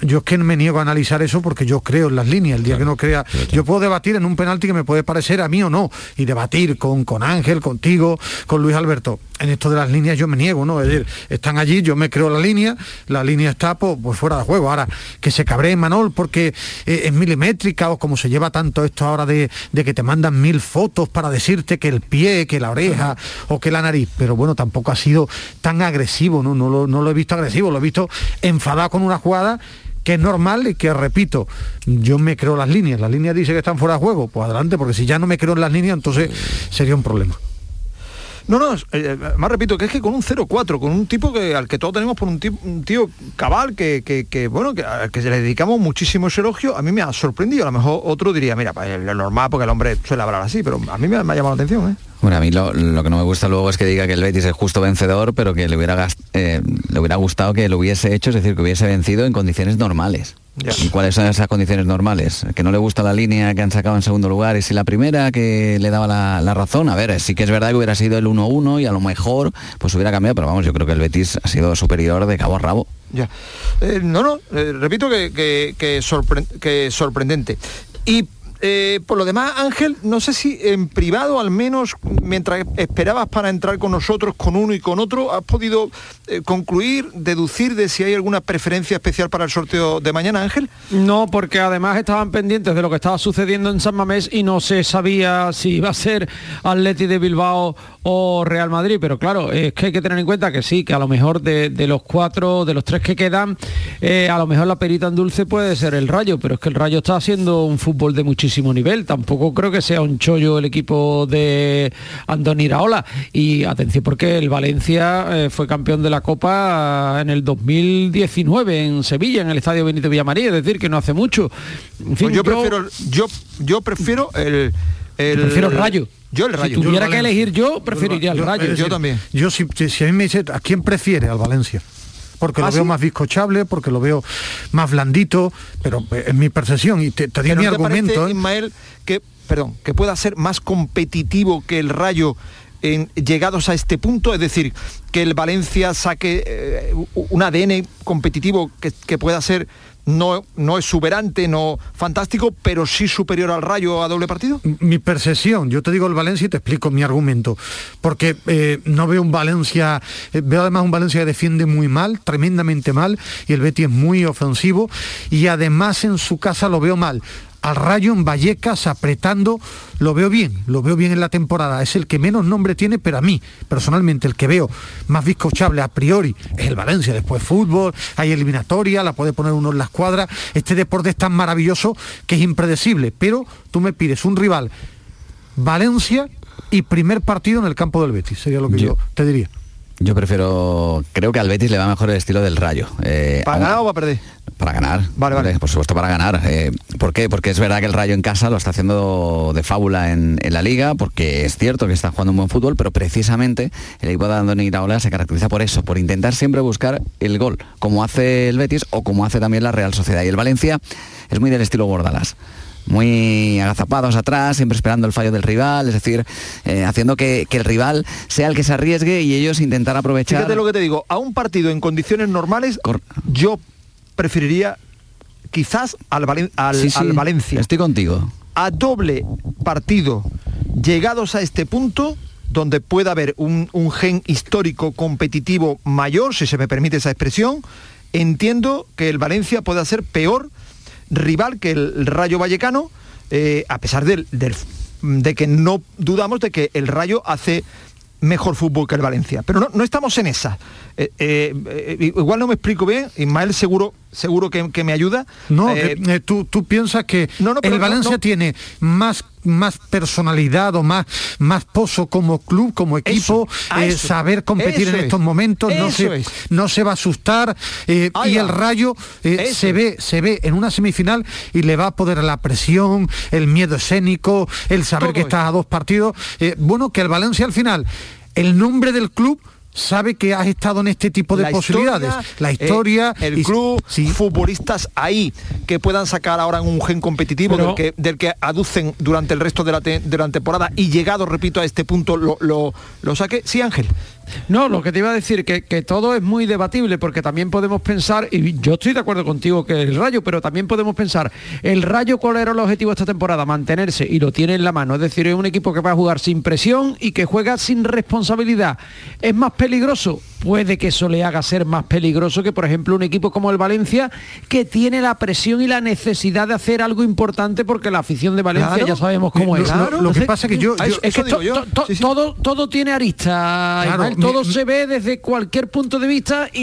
yo es que me niego a analizar eso porque yo creo en las líneas. El día que no crea, yo puedo debatir en un penalti que me puede parecer a mí o no. Y debatir con, con Ángel, contigo, con Luis Alberto. En esto de las líneas yo me niego, ¿no? Es decir, están allí, yo me creo la línea, la línea está pues, pues fuera de juego. Ahora, que se cabree Manol porque eh, es milimétrica o como se lleva tanto esto ahora de, que te mandan mil fotos para decirte que el pie, que la oreja o que la nariz. Pero bueno, tampoco ha sido tan agresivo, ¿no? No lo, no lo he visto agresivo, lo he visto enfadado con una jugada que es normal y que, repito, yo me creo las líneas. Las líneas dice que están fuera de juego, pues adelante, porque si ya no me creo en las líneas, entonces sería un problema. No, no, eh, más repito, que es que con un 0-4, con un tipo que al que todos tenemos por un, tipo, un tío cabal, que, bueno, que, al que le dedicamos muchísimo ese elogio, a mí me ha sorprendido. A lo mejor otro diría, mira, pues, es lo normal porque el hombre suele hablar así, pero a mí me, ha llamado la atención, ¿eh? Bueno, a mí lo, que no me gusta luego es que diga que el Betis es justo vencedor, pero que le hubiera, eh, le hubiera gustado que lo hubiese hecho, es decir, que hubiese vencido en condiciones normales. Yeah. ¿Y cuáles son esas condiciones normales? Que no le gusta la línea que han sacado en segundo lugar y si la primera que le daba la, la razón. A ver, sí que es verdad que hubiera sido el 1-1 y a lo mejor pues hubiera cambiado, pero vamos, yo creo que el Betis ha sido superior de cabo a rabo. Ya. Eh, no, no, eh, repito que, que, que, sorpre que sorprendente. Y eh, por lo demás, Ángel, no sé si en privado, al menos mientras esperabas para entrar con nosotros, con uno y con otro, has podido eh, concluir, deducir de si hay alguna preferencia especial para el sorteo de mañana, Ángel. No, porque además estaban pendientes de lo que estaba sucediendo en San Mamés y no se sabía si iba a ser Atleti de Bilbao o Real Madrid, pero claro, es que hay que tener en cuenta que sí, que a lo mejor de, los cuatro, de los tres que quedan, eh, a lo mejor la perita en dulce puede ser el Rayo, pero es que el Rayo está haciendo un fútbol de muchísimo nivel. Tampoco creo que sea un chollo el equipo de Andoni Iraola. Y atención porque el Valencia eh, fue campeón de la Copa en el 2019 en Sevilla, en el Estadio Benito Villamaría, es decir, que no hace mucho. En fin, pues yo, yo, prefiero, yo, yo prefiero el... el prefiero el Rayo. Yo el Rayo. Si tuviera que elegir yo, preferiría el yo, Rayo. Yo, yo también. Yo si, si a mí me dice, ¿a quién prefiere? Al Valencia porque ¿Ah, lo veo sí? más bizcochable, porque lo veo más blandito, pero es mi percepción y te, te di mi ¿no te argumento. parece, ¿eh? Ismael, que, perdón, que pueda ser más competitivo que el Rayo en, llegados a este punto, es decir, que el Valencia saque eh, un ADN competitivo que, pueda ser no, no exuberante, no fantástico, pero sí superior al Rayo a doble partido? Mi percepción, yo te digo el Valencia y te explico mi argumento, porque eh, no veo un Valencia, eh, veo además un Valencia que defiende muy mal, tremendamente mal, y el Betis es muy ofensivo, y además en su casa lo veo mal. Al Rayo en Vallecas apretando, lo veo bien, lo veo bien en la temporada. Es el que menos nombre tiene, pero a mí, personalmente, el que veo más bizcochable a priori es el Valencia. Después fútbol, hay eliminatoria, la puede poner uno en la escuadra. Este deporte es tan maravilloso que es impredecible. Pero tú me pides un rival, Valencia y primer partido en el campo del Betis, sería lo que yo, yo te diría. Yo prefiero, creo que al Betis le va mejor el estilo del Rayo. Eh, ¿Para ganar o para perder? Para ganar. Vale, vale. Por supuesto, para ganar. Eh, ¿Por qué? Porque es verdad que el Rayo en casa lo está haciendo de fábula en, en, la liga, porque es cierto que está jugando un buen fútbol, pero precisamente el equipo de Andoni Iraola se caracteriza por eso, por intentar siempre buscar el gol, como hace el Betis o como hace también la Real Sociedad. Y el Valencia es muy del estilo Bordalas muy agazapados atrás, siempre esperando el fallo del rival, es decir, eh, haciendo que, que, el rival sea el que se arriesgue y ellos intentar aprovechar. Fíjate lo que te digo, a un partido en condiciones normales, Cor yo preferiría quizás al, Valen al, sí, sí, al Valencia. Estoy contigo. A doble partido, llegados a este punto, donde pueda haber un, un gen histórico competitivo mayor, si se me permite esa expresión, entiendo que el Valencia pueda ser peor rival que el Rayo Vallecano, eh, a pesar del, del, de que no dudamos de que el Rayo hace mejor fútbol que el Valencia. Pero no, no estamos en esa. Eh, eh, igual no me explico bien, Ismael seguro, seguro que, que me ayuda. No, tú, tú, piensas que no, no, el Valencia tiene más más personalidad o más, más pozo como club, como equipo, eso, eh, saber competir en estos momentos, no se, es. no se va a asustar eh, y el Rayo eh, se ve, se ve en una semifinal y le va a poder la presión, el miedo escénico, el saber Todo que está a dos partidos. Bueno, que el Valencia al final, el nombre del club sabe que has estado en este tipo de la posibilidades. Historia, la historia, eh, el y, club, sí. futbolistas ahí que puedan sacar ahora un gen competitivo Pero, del, que, del, que, aducen durante el resto de la, te, de la temporada y llegado, repito, a este punto lo, lo, lo saque. Sí, Ángel. No, lo que te iba a decir, que, que, todo es muy debatible, porque también podemos pensar, y yo estoy de acuerdo contigo que el Rayo, pero también podemos pensar, el Rayo cuál era el objetivo de esta temporada, mantenerse, y lo tiene en la mano, es decir, es un equipo que va a jugar sin presión y que juega sin responsabilidad. ¿Es más peligroso? Puede que eso le haga ser más peligroso que, por ejemplo, un equipo como el Valencia, que tiene la presión y la necesidad de hacer algo importante porque la afición de Valencia Claro. ya sabemos cómo Lo- es. lo- lo que pasa que yo- yo- es que to- yo. to- to- todo, todo tiene arista, Claro, todo mi- se ve desde cualquier punto de vista y,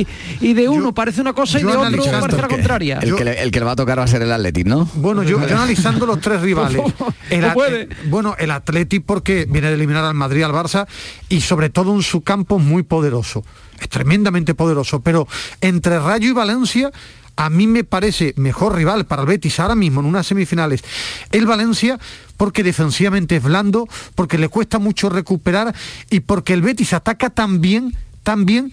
y- y de uno parece una cosa y de otro parece la contraria. El, que le, el que le va a tocar va a ser el Athletic, ¿no? Bueno, yo, yo analizando los tres (laughs) rivales. El, No At- puede. bueno, el Athletic porque viene de eliminar al Madrid, al Barça, y sobre todo en su campo muy poderoso. Es tremendamente poderoso. Pero entre Rayo y Valencia, a mí me parece mejor rival para el Betis ahora mismo en unas semifinales. El Valencia porque defensivamente es blando, porque le cuesta mucho recuperar y porque el Betis ataca tan bien, tan bien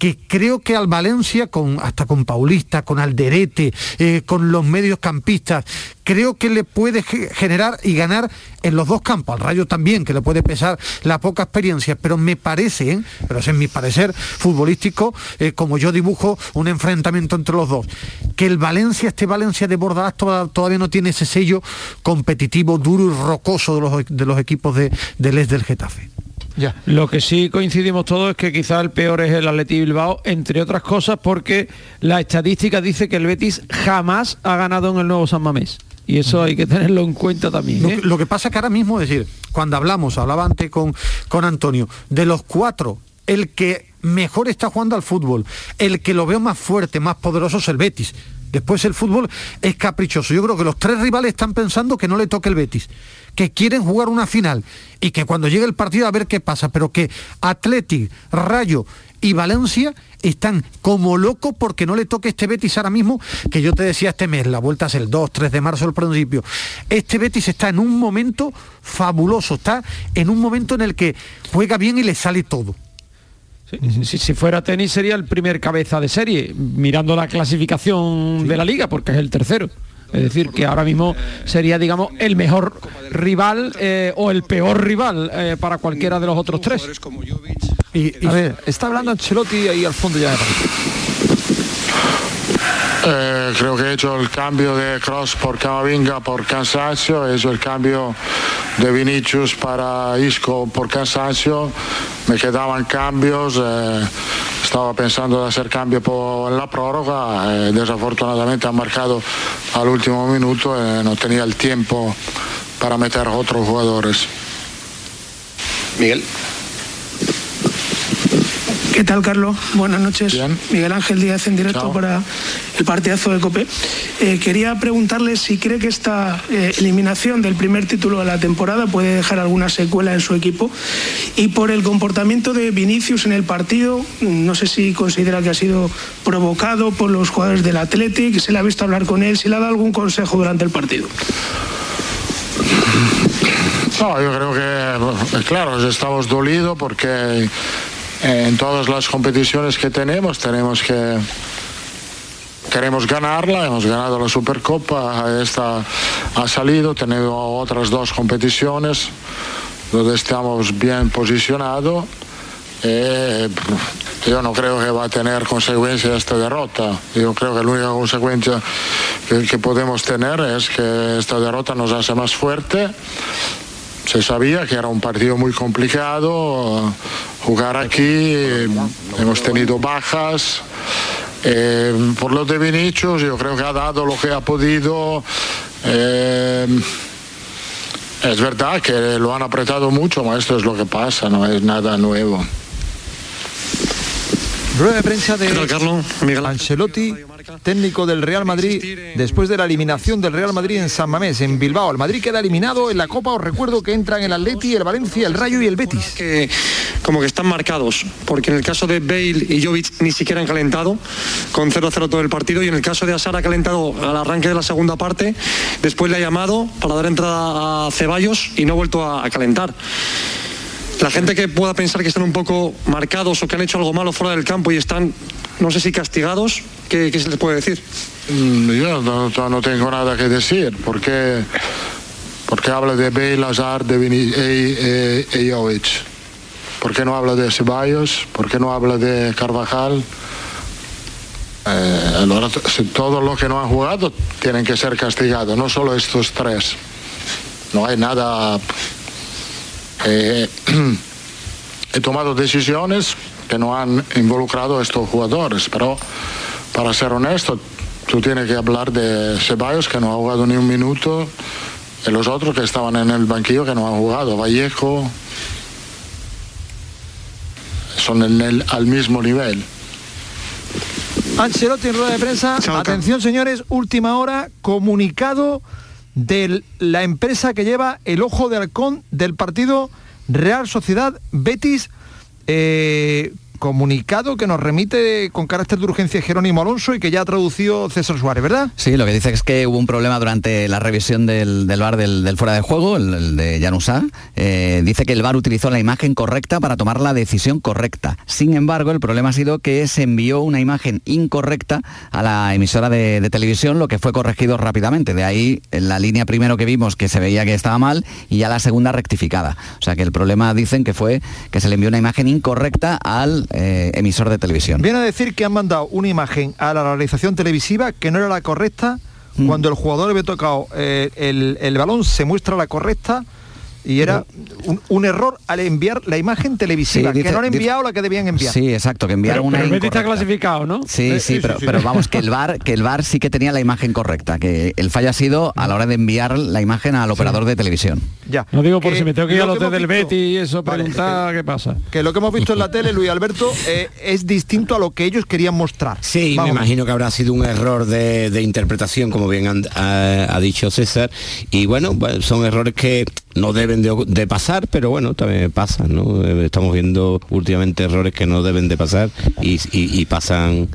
que creo que al Valencia, con, hasta con Paulista, con Alderete, eh, con los mediocampistas, creo que le puede ge- generar y ganar en los dos campos. Al Rayo también, que le puede pesar la poca experiencia, pero me parece, ¿eh? pero ese es mi parecer futbolístico, eh, como yo dibujo un enfrentamiento entre los dos, que el Valencia, este Valencia de Bordalás toda- todavía no tiene ese sello competitivo, duro y rocoso de los, de los equipos de, del del Getafe. Lo que sí coincidimos todos es que quizá el peor es el Atleti Bilbao, entre otras cosas porque la estadística dice que el Betis jamás ha ganado en el nuevo San Mamés. Y eso hay que tenerlo en cuenta también. Lo, ¿eh? que- lo que pasa que ahora mismo, es decir, cuando hablamos, hablaba antes con, con Antonio, de los cuatro, el que mejor está jugando al fútbol, el que lo veo más fuerte, más poderoso es el Betis. Después el fútbol es caprichoso. Yo creo que los tres rivales están pensando que no le toque el Betis, que quieren jugar una final y que cuando llegue el partido a ver qué pasa, pero que Athletic, Rayo y Valencia están como locos porque no le toque este Betis ahora mismo, que yo te decía este mes, la vuelta es el 2, 3 de marzo al principio. Este Betis está en un momento fabuloso, está en un momento en el que juega bien y le sale todo. Si, si fuera tenis sería el primer cabeza de serie, mirando la clasificación de la liga, porque es el tercero. Es decir, que ahora mismo sería, digamos, el mejor rival eh, o el peor rival eh, para cualquiera de los otros tres. A ver, está hablando Ancelotti ahí al fondo ya. Eh, creo que he hecho el cambio de Cross por Camavinga por cansancio, he hecho el cambio de Vinicius para Isco por cansancio, me quedaban cambios, eh, estaba pensando de hacer cambio por, la prórroga, eh, desafortunadamente han marcado al último minuto y no tenía el tiempo para meter otros jugadores. Miguel. ¿Qué tal, Carlos? Buenas noches. Miguel Ángel Díaz en directo para el partidazo de Cope. Eh, quería preguntarle si cree que esta eh, eliminación del primer título de la temporada puede dejar alguna secuela en su equipo y por el comportamiento de Vinicius en el partido, no sé si considera que ha sido provocado por los jugadores del Athletic, se le ha visto hablar con él, si le ha dado algún consejo durante el partido. No, yo creo que, claro, estamos dolidos porque en todas las competiciones que tenemos tenemos que queremos ganarla, hemos ganado la Supercopa, esta ha salido, tenemos otras dos competiciones donde estamos bien posicionados. Eh, yo no creo que va a tener consecuencia esta derrota. Yo creo que la única consecuencia que podemos tener es que esta derrota nos hace más fuerte. Se sabía que era un partido muy complicado, jugar aquí, hemos tenido bajas. Eh, por lo de Vinicius, yo creo que ha dado lo que ha podido. Eh, es verdad que lo han apretado mucho, pero esto es lo que pasa, no es nada nuevo. Rueda de prensa de Ancelotti, técnico del Real Madrid, después de la eliminación del Real Madrid en San Mamés, en Bilbao. El Madrid queda eliminado en la Copa. Os recuerdo que entran el Atleti, el Valencia, el Rayo y el Betis. que como que están marcados, porque en el caso de Bale y Jovic ni siquiera han calentado, con 0-0 todo el partido, y en el caso de Asar ha calentado al arranque de la segunda parte, después le ha llamado para dar entrada a Ceballos y no ha vuelto a, a calentar. La gente que pueda pensar que están un poco marcados o que han hecho algo malo fuera del campo y están, no sé si castigados, ¿qué, se les puede decir? Mm, Yo no, tengo nada que decir, porque, porque habla de Bale, Hazard de e, e- e Jovic. ¿Por qué no habla de Ceballos? ¿Por qué no habla de Carvajal? Eh, allora, t- si todos los que no han jugado tienen que ser castigados, no solo estos tres. No hay nada... eh, (clears throat) he tomado decisiones que no han involucrado a estos jugadores. Pero para ser honesto, tú tienes que hablar de Ceballos que no ha jugado ni un minuto, y los otros que estaban en el banquillo que no han jugado, Vallejo, son en el, al mismo nivel. Ancelotti en rueda de prensa. Atención, señores, última hora, comunicado de la empresa que lleva el ojo de halcón del partido Real Sociedad Betis. eh, comunicado que nos remite con carácter de urgencia Jerónimo Alonso y que ya ha traducido César Suárez, ¿verdad? Sí, lo que dice es que hubo un problema durante la revisión del, del bar del, fuera de juego, el, de Janusá. Eh, dice que el bar utilizó la imagen correcta para tomar la decisión correcta. Sin embargo, el problema ha sido que se envió una imagen incorrecta a la emisora de, televisión, lo que fue corregido rápidamente. De ahí la línea primero que vimos que se veía que estaba mal y ya la segunda rectificada. O sea que el problema dicen que fue que se le envió una imagen incorrecta al eh, emisor de televisión. Viene a decir que han mandado una imagen a la realización televisiva que no era la correcta. Cuando el jugador le había tocado eh, el, el balón, se muestra la correcta y era un, un error al enviar la imagen televisiva, Sí, dice- que no han dice- enviado la que debían enviar. Sí, exacto, que enviaron una Pero el está clasificado, ¿no? Sí, Eh, sí, pero, pero vamos, que el VAR, que el VAR sí que tenía la imagen correcta, que el fallo ha sido a la hora de enviar la imagen al operador de televisión. Ya. No digo por Que si me tengo que ir a lo los que del Betis y eso, preguntar qué pasa. Que lo que hemos visto en la tele, Luis Alberto, eh, es distinto a lo que ellos querían mostrar. Sí, Vamos. me imagino que habrá sido un error de, de interpretación, como bien han- ha, ha dicho César. Y bueno, bueno, son errores que no deben de, de pasar, pero bueno, también pasan, ¿no? Eh, Estamos viendo últimamente errores que no deben de pasar y, y- y pasan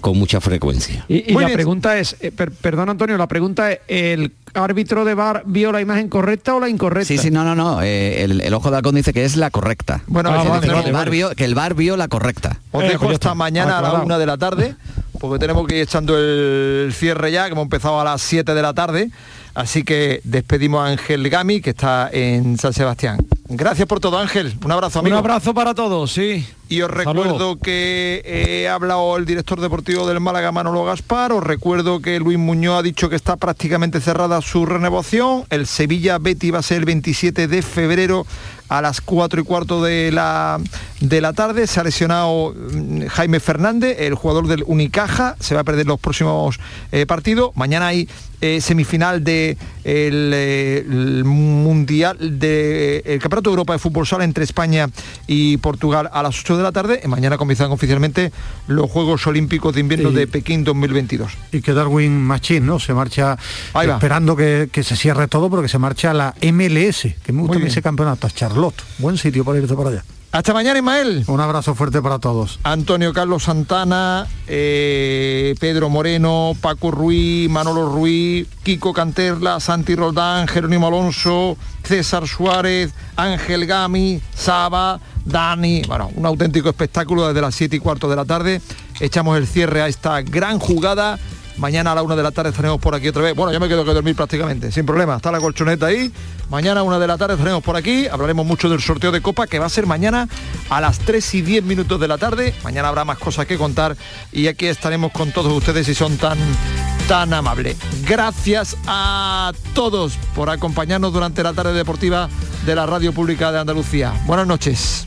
con mucha frecuencia. Y, y la pregunta es, eh, per- perdón Antonio, la pregunta es, ¿el árbitro de VAR vio la imagen correcta o la incorrecta? Sí, sí, no, no, no. eh, el, el ojo de halcón dice que es la correcta. Bueno, vale, vale, que, el VAR vale. vio, que el VAR vio la correcta. Os Eh, dejo pues hasta está. mañana a la una de la tarde, porque tenemos que ir echando el cierre ya, que hemos empezado a las 7 de la tarde. Así que despedimos a Ángel Gami, que está en San Sebastián. Gracias por todo, Ángel. Un abrazo, amigo. Un abrazo para todos, sí. Y os recuerdo que eh, ha hablado el director deportivo del Málaga, Manolo Gaspar. Os recuerdo que Luis Muñoz ha dicho que está prácticamente cerrada su renovación. El Sevilla Betty va a ser el 27 de febrero a las 4 y cuarto de la, de la tarde. Se ha lesionado mm, Jaime Fernández, el jugador del Unicaja. Se va a perder los próximos eh, partidos. Mañana hay eh, semifinal de el, eh, el mundial de el campeonato de Europa de fútbol sala entre España y Portugal a las 8 de la tarde y mañana comienzan oficialmente los Juegos Olímpicos de Invierno de Pekín 2022 y que Darwin Machín, ¿no? Se marcha Ahí va. esperando que, que se cierre todo porque se marcha a la MLS, que me gusta ese campeonato, a Charlotte. Buen sitio para irte para allá. Hasta mañana Ismael. Un abrazo fuerte para todos. Antonio Carlos Santana eh, Pedro Moreno Paco Ruiz Manolo Ruiz Kiko Canterla Santi Roldán Jerónimo Alonso César Suárez Ángel Gami Saba Dani. Bueno un auténtico espectáculo desde las 7 y cuarto de la tarde. Echamos el cierre a esta gran jugada Mañana a la una de la tarde estaremos por aquí otra vez. Bueno, yo me quedo que dormir prácticamente, sin problema. Está la colchoneta ahí. Mañana a una de la tarde estaremos por aquí. Hablaremos mucho del sorteo de Copa que va a ser mañana a las 3 y 10 minutos de la tarde. Mañana habrá más cosas que contar y aquí estaremos con todos ustedes si son tan tan amables. Gracias a todos por acompañarnos durante la tarde deportiva de la Radio Pública de Andalucía. Buenas noches.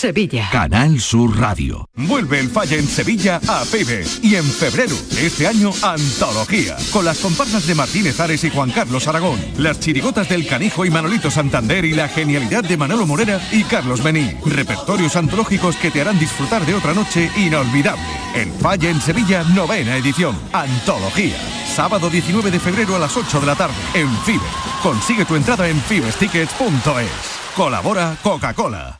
Sevilla. Canal Sur Radio. Vuelve el Falla en Sevilla a Fibes. Y en febrero, este año, Antología. Con las comparsas de Martínez Ares y Juan Carlos Aragón. Las chirigotas del Canijo y Manolito Santander y la genialidad de Manolo Morera y Carlos Bení. Repertorios antológicos que te harán disfrutar de otra noche inolvidable. El Falla en Sevilla, novena edición. Antología. Sábado 19 de febrero a las 8 de la tarde. En Fibes. Consigue tu entrada en fibestickets.es. Colabora Coca-Cola.